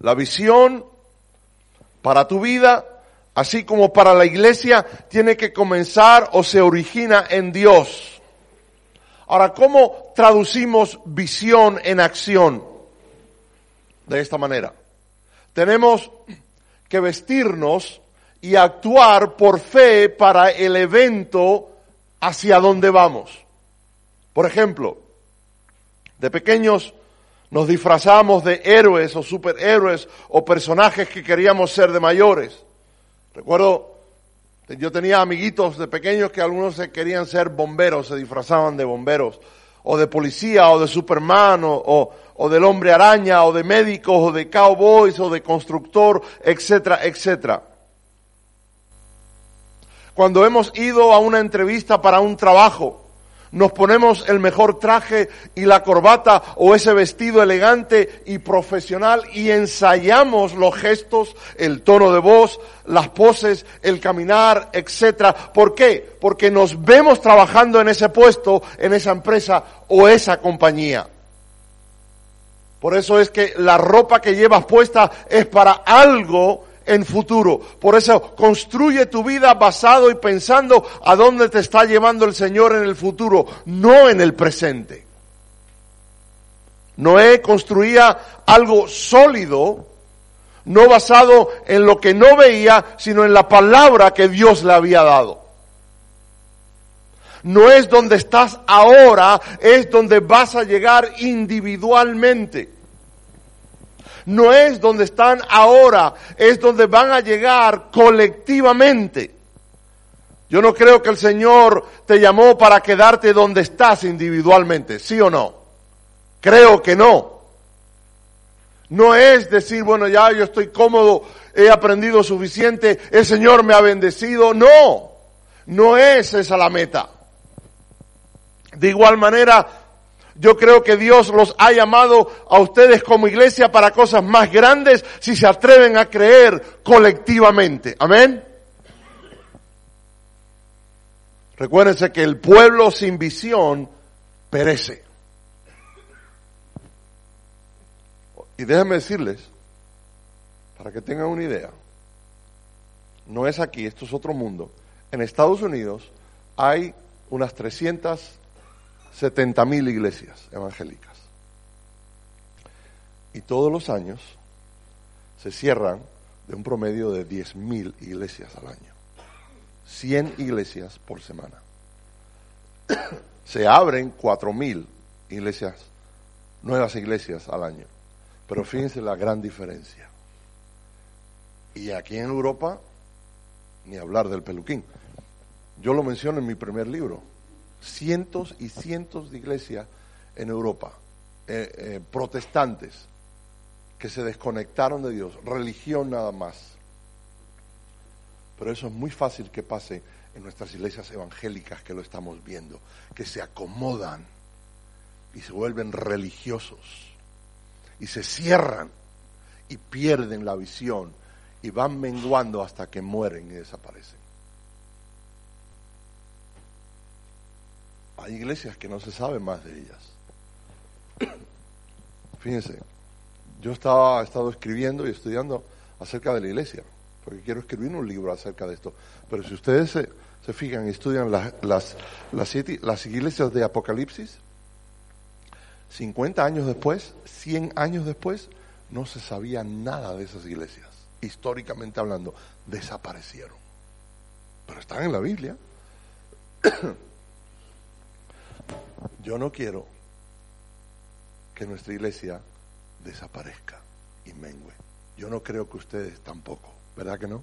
La visión para tu vida, así como para la iglesia, tiene que comenzar o se origina en Dios. Ahora, ¿cómo traducimos visión en acción? De esta manera. Tenemos que vestirnos y actuar por fe para el evento hacia donde vamos. Por ejemplo, de pequeños nos disfrazamos de héroes o superhéroes o personajes que queríamos ser de mayores. Recuerdo, yo tenía amiguitos de pequeños que algunos se querían ser bomberos, se disfrazaban de bomberos, o de policía, o de Superman, o, o del hombre araña, o de médicos, o de cowboys, o de constructor, etcétera, etcétera. Cuando hemos ido a una entrevista para un trabajo, nos ponemos el mejor traje y la corbata o ese vestido elegante y profesional y ensayamos los gestos, el tono de voz, las poses, el caminar, etcétera. ¿Por qué? Porque nos vemos trabajando en ese puesto, en esa empresa o esa compañía. Por eso es que la ropa que llevas puesta es para algo en futuro. Por eso construye tu vida basado y pensando a dónde te está llevando el Señor en el futuro, no en el presente. Noé construía algo sólido, no basado en lo que no veía, sino en la palabra que Dios le había dado. No es donde estás ahora, es donde vas a llegar individualmente no es donde están ahora, es donde van a llegar colectivamente. Yo no creo que el Señor te llamó para quedarte donde estás individualmente, ¿sí o no? Creo que no. No es decir, bueno, ya yo estoy cómodo, he aprendido suficiente, el Señor me ha bendecido. No, no es esa la meta. De igual manera, yo creo que Dios los ha llamado a ustedes como iglesia para cosas más grandes si se atreven a creer colectivamente. Amén. Recuérdense que el pueblo sin visión perece. Y déjenme decirles, para que tengan una idea, no es aquí, esto es otro mundo. En Estados Unidos hay unas 300 70 mil iglesias evangélicas. Y todos los años se cierran de un promedio de 10 mil iglesias al año. 100 iglesias por semana. se abren 4 mil iglesias, nuevas iglesias al año. Pero fíjense la gran diferencia. Y aquí en Europa, ni hablar del peluquín. Yo lo menciono en mi primer libro cientos y cientos de iglesias en Europa, eh, eh, protestantes, que se desconectaron de Dios, religión nada más. Pero eso es muy fácil que pase en nuestras iglesias evangélicas que lo estamos viendo, que se acomodan y se vuelven religiosos y se cierran y pierden la visión y van menguando hasta que mueren y desaparecen. Hay iglesias que no se sabe más de ellas. Fíjense, yo estaba, estado escribiendo y estudiando acerca de la iglesia, porque quiero escribir un libro acerca de esto. Pero si ustedes se, fijan y estudian las, las, las iglesias de Apocalipsis, 50 años después, 100 años después, no se sabía nada de esas iglesias, históricamente hablando, desaparecieron. Pero están en la Biblia. Yo no quiero que nuestra iglesia desaparezca y mengue. Yo no creo que ustedes tampoco, ¿verdad que no?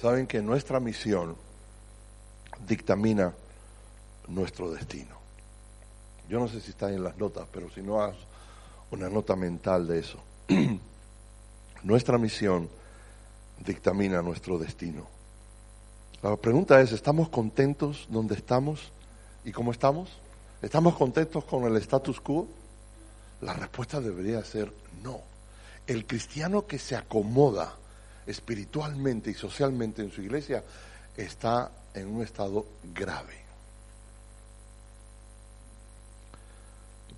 Saben que nuestra misión dictamina nuestro destino. Yo no sé si está en las notas, pero si no haz una nota mental de eso. nuestra misión dictamina nuestro destino. La pregunta es, ¿estamos contentos donde estamos y cómo estamos? ¿Estamos contentos con el status quo? La respuesta debería ser no. El cristiano que se acomoda espiritualmente y socialmente en su iglesia está en un estado grave.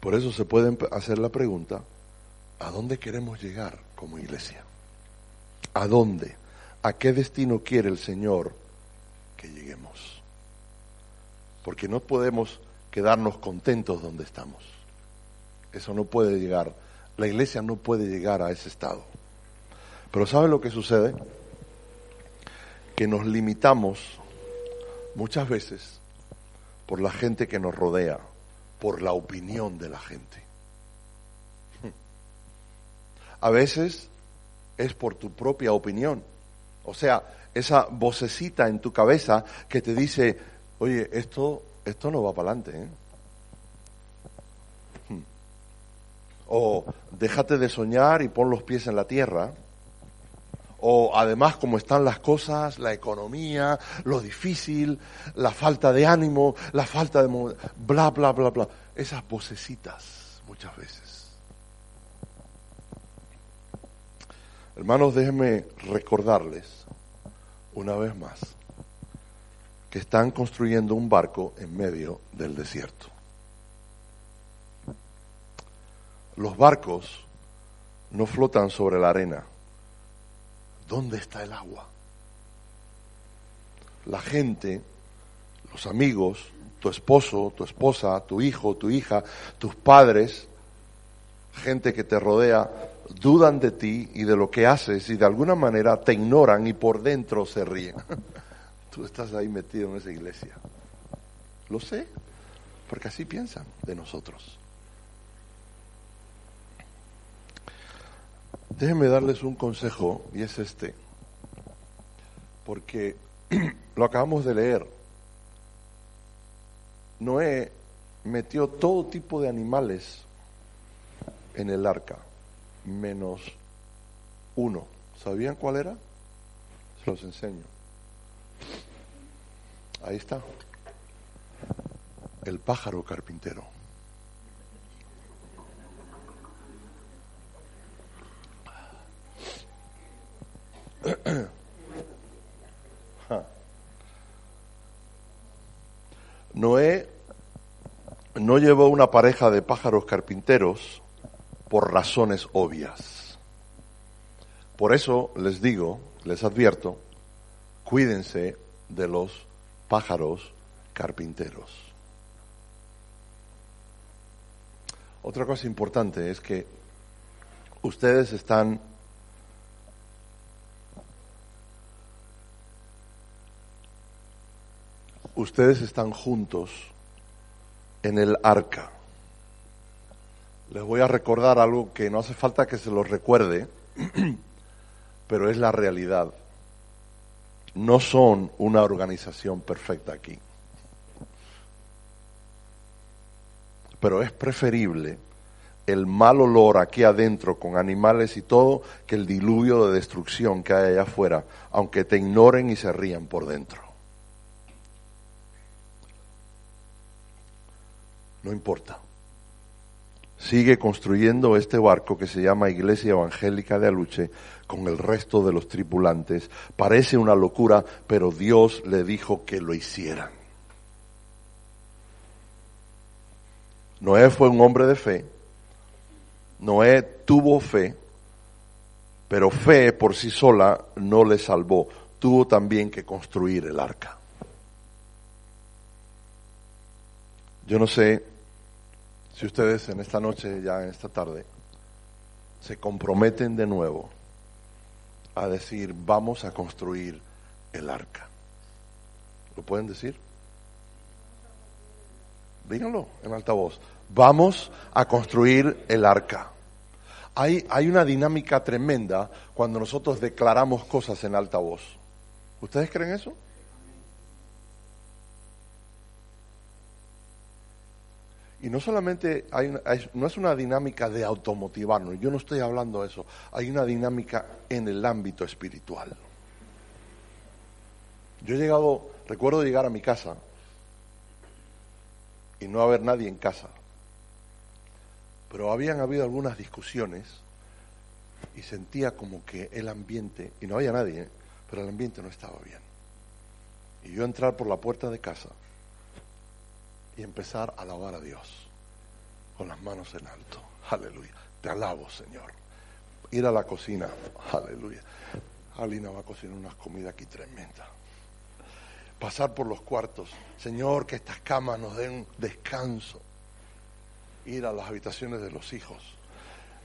Por eso se puede hacer la pregunta, ¿a dónde queremos llegar como iglesia? ¿A dónde? ¿A qué destino quiere el Señor que lleguemos? Porque no podemos quedarnos contentos donde estamos. Eso no puede llegar. La iglesia no puede llegar a ese estado. Pero ¿sabe lo que sucede? Que nos limitamos muchas veces por la gente que nos rodea, por la opinión de la gente. A veces es por tu propia opinión. O sea, esa vocecita en tu cabeza que te dice, oye, esto, esto no va para adelante. ¿eh? O déjate de soñar y pon los pies en la tierra o además como están las cosas, la economía, lo difícil, la falta de ánimo, la falta de... bla, bla, bla, bla. Esas vocecitas muchas veces. Hermanos, déjenme recordarles una vez más que están construyendo un barco en medio del desierto. Los barcos no flotan sobre la arena ¿Dónde está el agua? La gente, los amigos, tu esposo, tu esposa, tu hijo, tu hija, tus padres, gente que te rodea, dudan de ti y de lo que haces y de alguna manera te ignoran y por dentro se ríen. Tú estás ahí metido en esa iglesia. Lo sé, porque así piensan de nosotros. Déjenme darles un consejo y es este, porque lo acabamos de leer. Noé metió todo tipo de animales en el arca, menos uno. ¿Sabían cuál era? Se los enseño. Ahí está. El pájaro carpintero. Noé no llevó una pareja de pájaros carpinteros por razones obvias. Por eso les digo, les advierto, cuídense de los pájaros carpinteros. Otra cosa importante es que ustedes están ustedes están juntos en el arca. Les voy a recordar algo que no hace falta que se los recuerde, pero es la realidad. No son una organización perfecta aquí. Pero es preferible el mal olor aquí adentro con animales y todo que el diluvio de destrucción que hay allá afuera, aunque te ignoren y se rían por dentro. No importa. Sigue construyendo este barco que se llama Iglesia Evangélica de Aluche con el resto de los tripulantes. Parece una locura, pero Dios le dijo que lo hicieran. Noé fue un hombre de fe. Noé tuvo fe, pero fe por sí sola no le salvó. Tuvo también que construir el arca. Yo no sé si ustedes en esta noche, ya en esta tarde, se comprometen de nuevo a decir, vamos a construir el arca. ¿Lo pueden decir? Díganlo en altavoz. Vamos a construir el arca. Hay, hay una dinámica tremenda cuando nosotros declaramos cosas en alta voz. ¿Ustedes creen eso? Y no solamente hay, una- no es una dinámica de automotivarnos, yo no estoy hablando de eso, hay una dinámica en el ámbito espiritual. Yo he llegado, recuerdo llegar a mi casa y no haber nadie en casa, pero habían habido algunas discusiones y sentía como que el ambiente, y no había nadie, ¿eh? pero el ambiente no estaba bien. Y yo entrar por la puerta de casa y empezar a alabar a Dios con las manos en alto. Aleluya. Te alabo, Señor. Ir a la cocina. Aleluya. Alina va a cocinar unas comidas aquí tremendas. Pasar por los cuartos. Señor, que estas camas nos den descanso. Ir a las habitaciones de los hijos.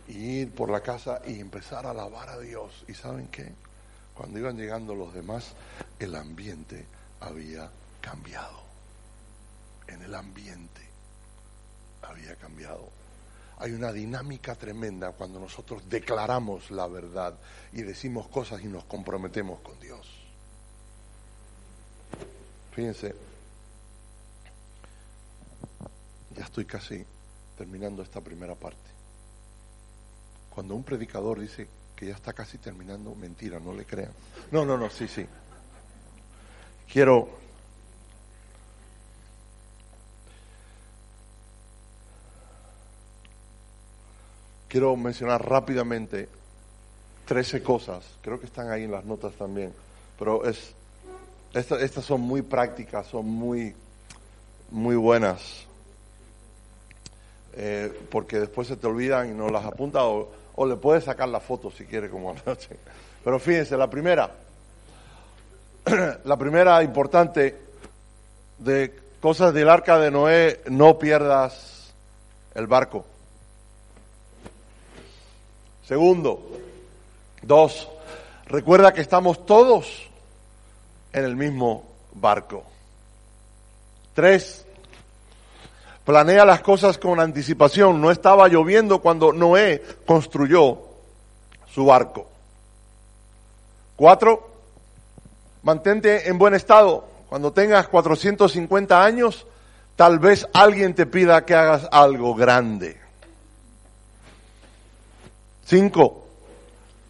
Y ir por la casa y empezar a alabar a Dios. ¿Y saben qué? Cuando iban llegando los demás, el ambiente había cambiado en el ambiente había cambiado. Hay una dinámica tremenda cuando nosotros declaramos la verdad y decimos cosas y nos comprometemos con Dios. Fíjense, ya estoy casi terminando esta primera parte. Cuando un predicador dice que ya está casi terminando, mentira, no le crean. No, no, no, sí, sí. Quiero quiero mencionar rápidamente 13 cosas, creo que están ahí en las notas también, pero es, esta- estas son muy prácticas, son muy, muy buenas, Eh, porque después se te olvidan y no las apunta o, o le puedes sacar la foto si quiere como anoche. Pero fíjense, la primera, la primera importante de cosas del arca de Noé, no pierdas el barco. Segundo, dos, recuerda que estamos todos en el mismo barco. Tres, planea las cosas con anticipación. No estaba lloviendo cuando Noé construyó su barco. Cuatro, mantente en buen estado. Cuando tengas 450 años, tal vez alguien te pida que hagas algo grande. Cinco,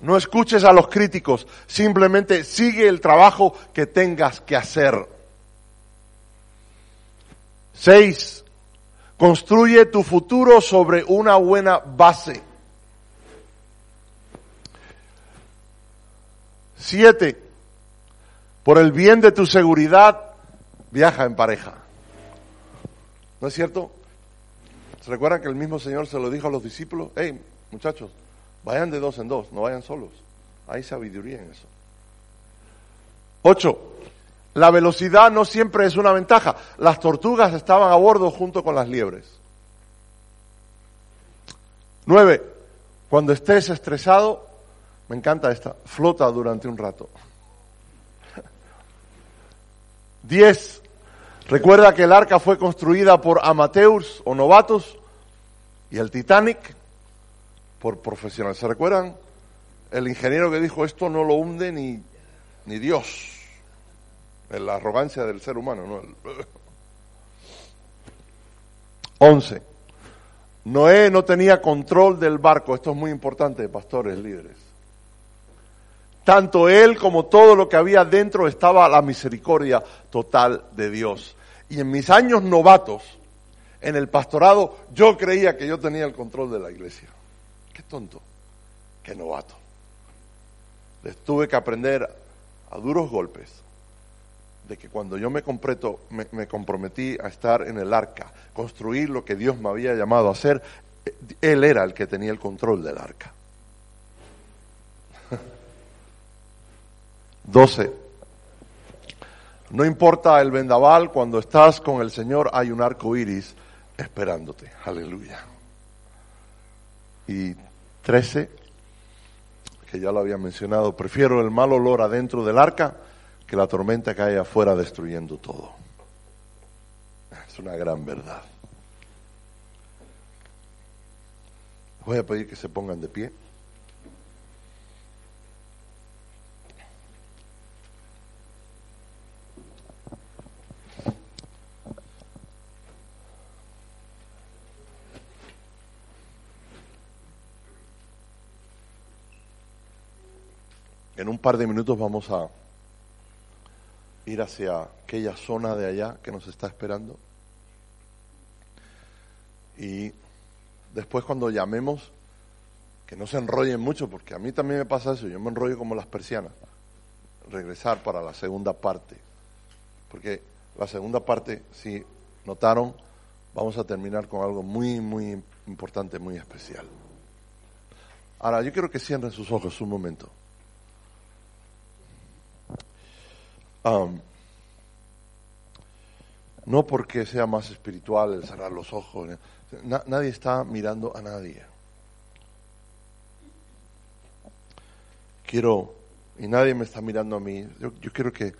no escuches a los críticos, simplemente sigue el trabajo que tengas que hacer. Seis, construye tu futuro sobre una buena base. Siete, por el bien de tu seguridad, viaja en pareja. ¿No es cierto? ¿Se recuerdan que el mismo Señor se lo dijo a los discípulos? Hey, muchachos, vayan de dos en dos, no vayan solos. Hay sabiduría en eso. Ocho, la velocidad no siempre es una ventaja. Las tortugas estaban a bordo junto con las liebres. Nueve, cuando estés estresado, me encanta esta, flota durante un rato. Diez, recuerda que el arca fue construida por amateurs o novatos y el Titanic por profesionales. ¿Se recuerdan? El ingeniero que dijo esto no lo hunde ni, ni Dios. La arrogancia del ser humano, ¿no? El- 11. Noé no tenía control del barco. Esto es muy importante, pastores, líderes. Tanto él como todo lo que había dentro estaba la misericordia total de Dios. Y en mis años novatos, en el pastorado, yo creía que yo tenía el control de la iglesia. Qué tonto, qué novato. Les tuve que aprender a duros golpes de que cuando yo me, comprometí a estar en el arca, construir lo que Dios me había llamado a hacer, eh, Él era el que tenía el control del arca. 12. No importa el vendaval, cuando estás con el Señor hay un arco iris esperándote. Aleluya. Y 13, que ya lo había mencionado, prefiero el mal olor adentro del arca que la tormenta que hay afuera destruyendo todo. Es una gran verdad. Voy a pedir que se pongan de pie. En un par de minutos vamos a ir hacia aquella zona de allá que nos está esperando. Y después cuando llamemos, que no se enrollen mucho, porque a mí también me pasa eso, yo me enrollo como las persianas. Regresar para la segunda parte. Porque la segunda parte, si notaron, vamos a terminar con algo muy, muy importante, muy especial. Ahora, yo quiero que cierren sus ojos un momento. No porque sea más espiritual el cerrar los ojos. Na- nadie está mirando a nadie. Quiero, y nadie me está mirando a mí, yo, quiero que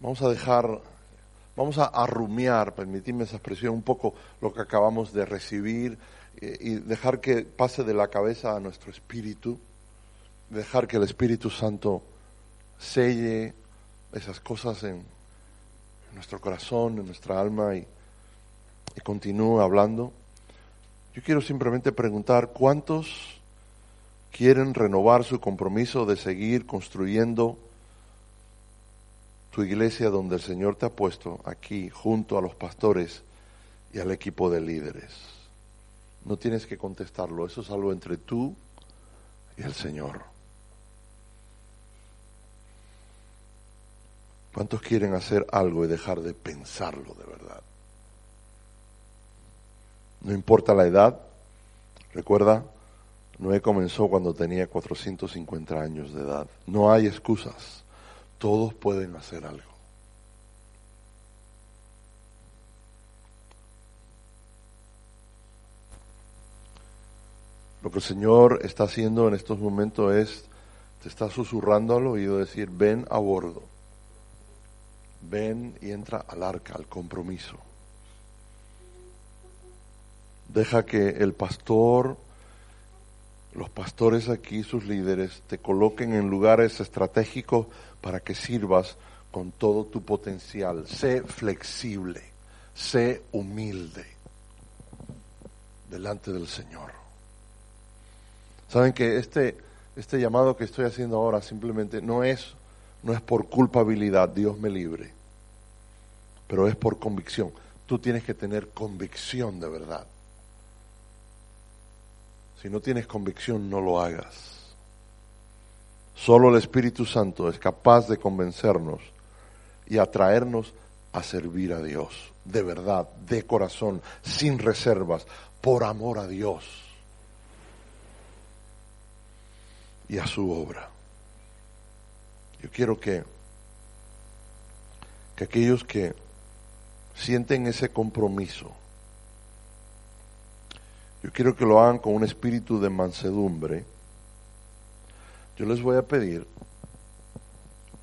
vamos a dejar, vamos a arrumiar, permitidme esa expresión, un poco lo que acabamos de recibir eh, y dejar que pase de la cabeza a nuestro espíritu, dejar que el Espíritu Santo selle esas cosas en, nuestro corazón, en nuestra alma y, y continúe hablando. Yo quiero simplemente preguntar cuántos quieren renovar su compromiso de seguir construyendo tu iglesia donde el Señor te ha puesto aquí junto a los pastores y al equipo de líderes. No tienes que contestarlo, eso es algo entre tú y el Señor. ¿Cuántos quieren hacer algo y dejar de pensarlo de verdad? No importa la edad, recuerda, Noé comenzó cuando tenía 450 años de edad. No hay excusas, todos pueden hacer algo. Lo que el Señor está haciendo en estos momentos es, te está susurrando al oído, decir, ven a bordo ven y entra al arca, al compromiso. Deja que el pastor, los pastores aquí, sus líderes, te coloquen en lugares estratégicos para que sirvas con todo tu potencial. Sé flexible, sé humilde delante del Señor. Saben que este, este llamado que estoy haciendo ahora simplemente no es, no es por culpabilidad, Dios me libre, pero es por convicción. Tú tienes que tener convicción de verdad. Si no tienes convicción, no lo hagas. Solo el Espíritu Santo es capaz de convencernos y atraernos a servir a Dios, de verdad, de corazón, sin reservas, por amor a Dios y a su obra. Yo quiero que, que aquellos que sienten ese compromiso, yo quiero que lo hagan con un espíritu de mansedumbre. Yo les voy a pedir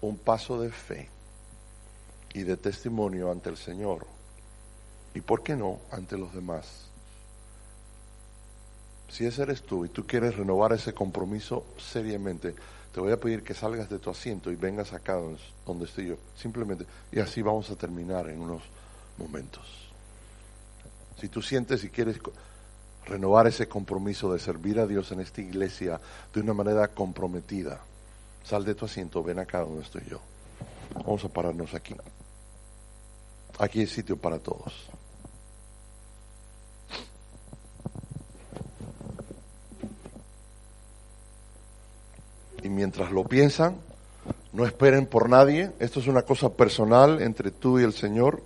un paso de fe y de testimonio ante el Señor. ¿Y por qué no ante los demás? Si ese eres tú y tú quieres renovar ese compromiso seriamente, te voy a pedir que salgas de tu asiento y vengas acá donde, estoy yo. Simplemente. Y así vamos a terminar en unos momentos. Si tú sientes y quieres renovar ese compromiso de servir a Dios en esta iglesia de una manera comprometida, sal de tu asiento, ven acá donde estoy yo. Vamos a pararnos aquí. Aquí hay sitio para todos. Y mientras lo piensan, no esperen por nadie. Esto es una cosa personal entre tú y el Señor.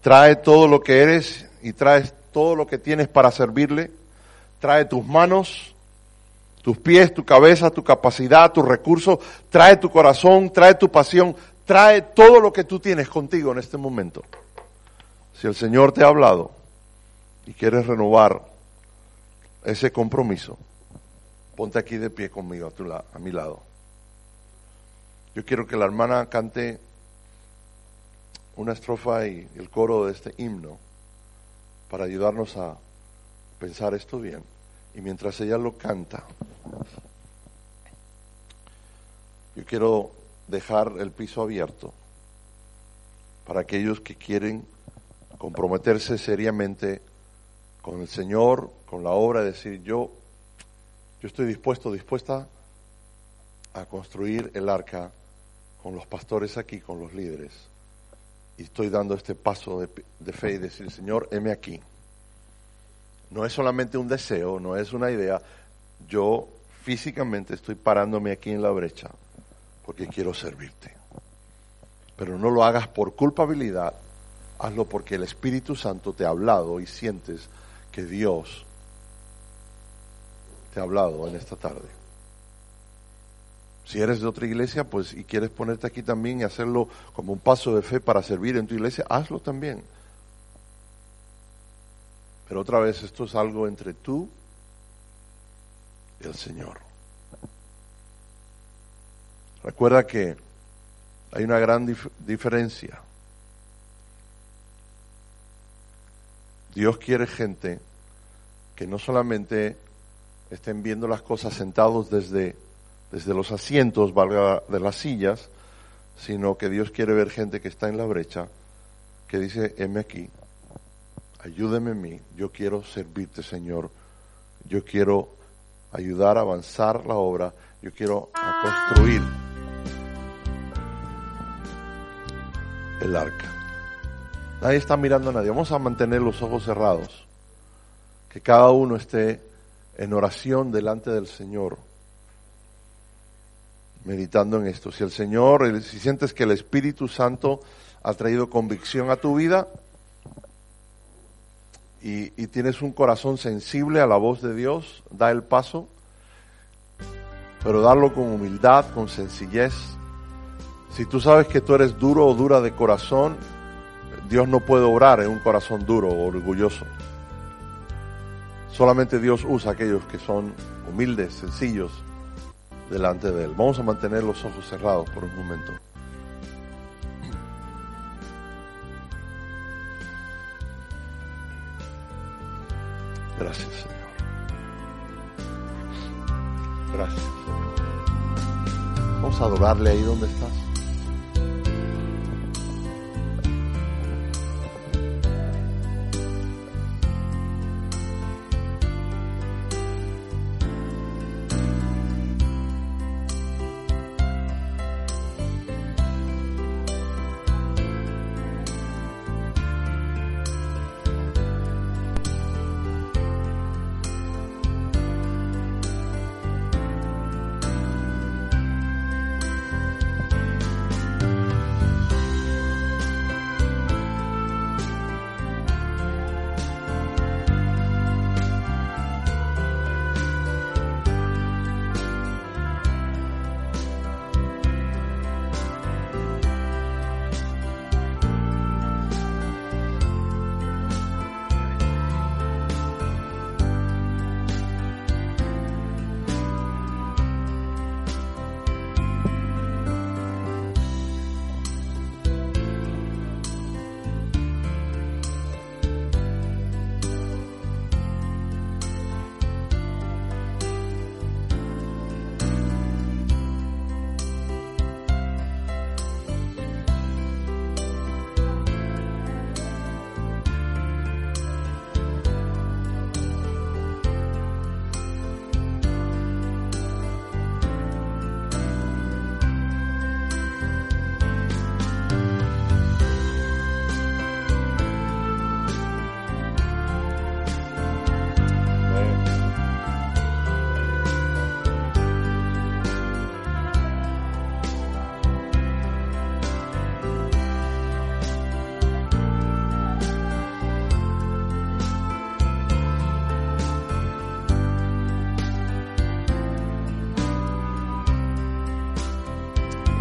Trae todo lo que eres y traes todo lo que tienes para servirle. Trae tus manos, tus pies, tu cabeza, tu capacidad, tus recursos. Trae tu corazón, trae tu pasión. Trae todo lo que tú tienes contigo en este momento. Si el Señor te ha hablado y quieres renovar ese compromiso, ponte aquí de pie conmigo a, mi lado. Yo quiero que la hermana cante una estrofa y el coro de este himno para ayudarnos a pensar esto bien. Y mientras ella lo canta, yo quiero dejar el piso abierto para aquellos que quieren comprometerse seriamente con el Señor, con la obra, decir yo, yo estoy dispuesto, dispuesta a construir el arca con los pastores aquí, con los líderes. Y estoy dando este paso de, fe y decir, Señor, heme aquí. No es solamente un deseo, no es una idea. Yo físicamente estoy parándome aquí en la brecha porque quiero servirte. Pero no lo hagas por culpabilidad, hazlo porque el Espíritu Santo te ha hablado y sientes que Dios te ha hablado en esta tarde. Si eres de otra iglesia, pues y quieres ponerte aquí también y hacerlo como un paso de fe para servir en tu iglesia, hazlo también. Pero otra vez esto es algo entre tú y el Señor. Recuerda que hay una gran dif- diferencia. Dios quiere gente que no solamente estén viendo las cosas sentados desde, desde los asientos, valga de las sillas, sino que Dios quiere ver gente que está en la brecha, que dice, heme aquí, ayúdeme en mí, yo quiero servirte, Señor, yo quiero ayudar a avanzar la obra, yo quiero a construir el arca. Nadie está mirando a nadie. Vamos a mantener los ojos cerrados. Que cada uno esté en oración delante del Señor. Meditando en esto. Si el Señor, si sientes que el Espíritu Santo ha traído convicción a tu vida y, tienes un corazón sensible a la voz de Dios, da el paso. Pero darlo con humildad, con sencillez. Si tú sabes que tú eres duro o dura de corazón, Dios no puede obrar en un corazón duro o orgulloso. Solamente Dios usa a aquellos que son humildes, sencillos, delante de Él. Vamos a mantener los ojos cerrados por un momento. Gracias, Señor. Gracias, Señor. Vamos a adorarle ahí donde estás.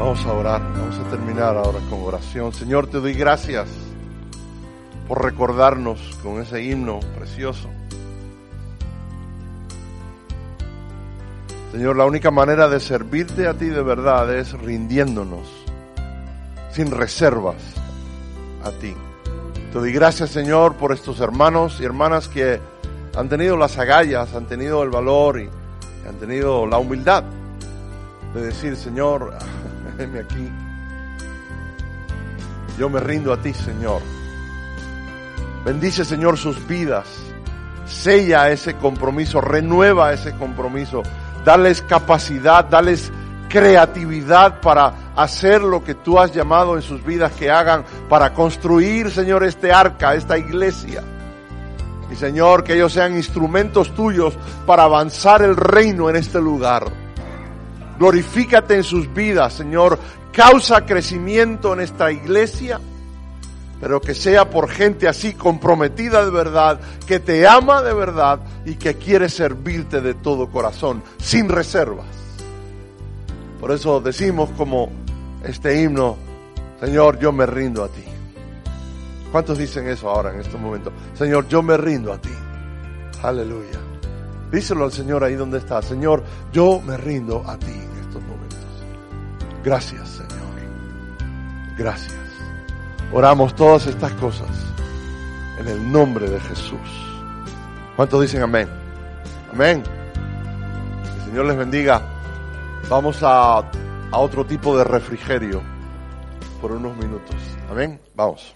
Vamos a orar, vamos a terminar ahora con oración. Señor, te doy gracias por recordarnos con ese himno precioso Señor, la única manera de servirte a ti de verdad es rindiéndonos, sin reservas, a ti. Te doy gracias, Señor, por estos hermanos y hermanas que han tenido las agallas, han tenido el valor y han tenido la humildad de decir, Señor, venme aquí. Yo me rindo a ti, Señor. Bendice, Señor, sus vidas. Sella ese compromiso, renueva ese compromiso. Dales capacidad, dales creatividad para hacer lo que tú has llamado en sus vidas que hagan, para construir, Señor, este arca, esta iglesia. Y Señor, que ellos sean instrumentos tuyos para avanzar el reino en este lugar. Glorifícate en sus vidas, Señor. Causa crecimiento en esta iglesia, pero que sea por gente así comprometida de verdad, que te ama de verdad y que quiere servirte de todo corazón, sin reservas. Por eso decimos como este himno, Señor, yo me rindo a ti. ¿Cuántos dicen eso ahora en este momento? Señor, yo me rindo a ti. Aleluya. Díselo al Señor ahí donde está. Señor, yo me rindo a ti en estos momentos. Gracias, Señor. Gracias. Oramos todas estas cosas en el nombre de Jesús. ¿Cuántos dicen amén? Amén. El Señor les bendiga. Vamos a, a otro tipo de refrigerio por unos minutos. Amén. Vamos.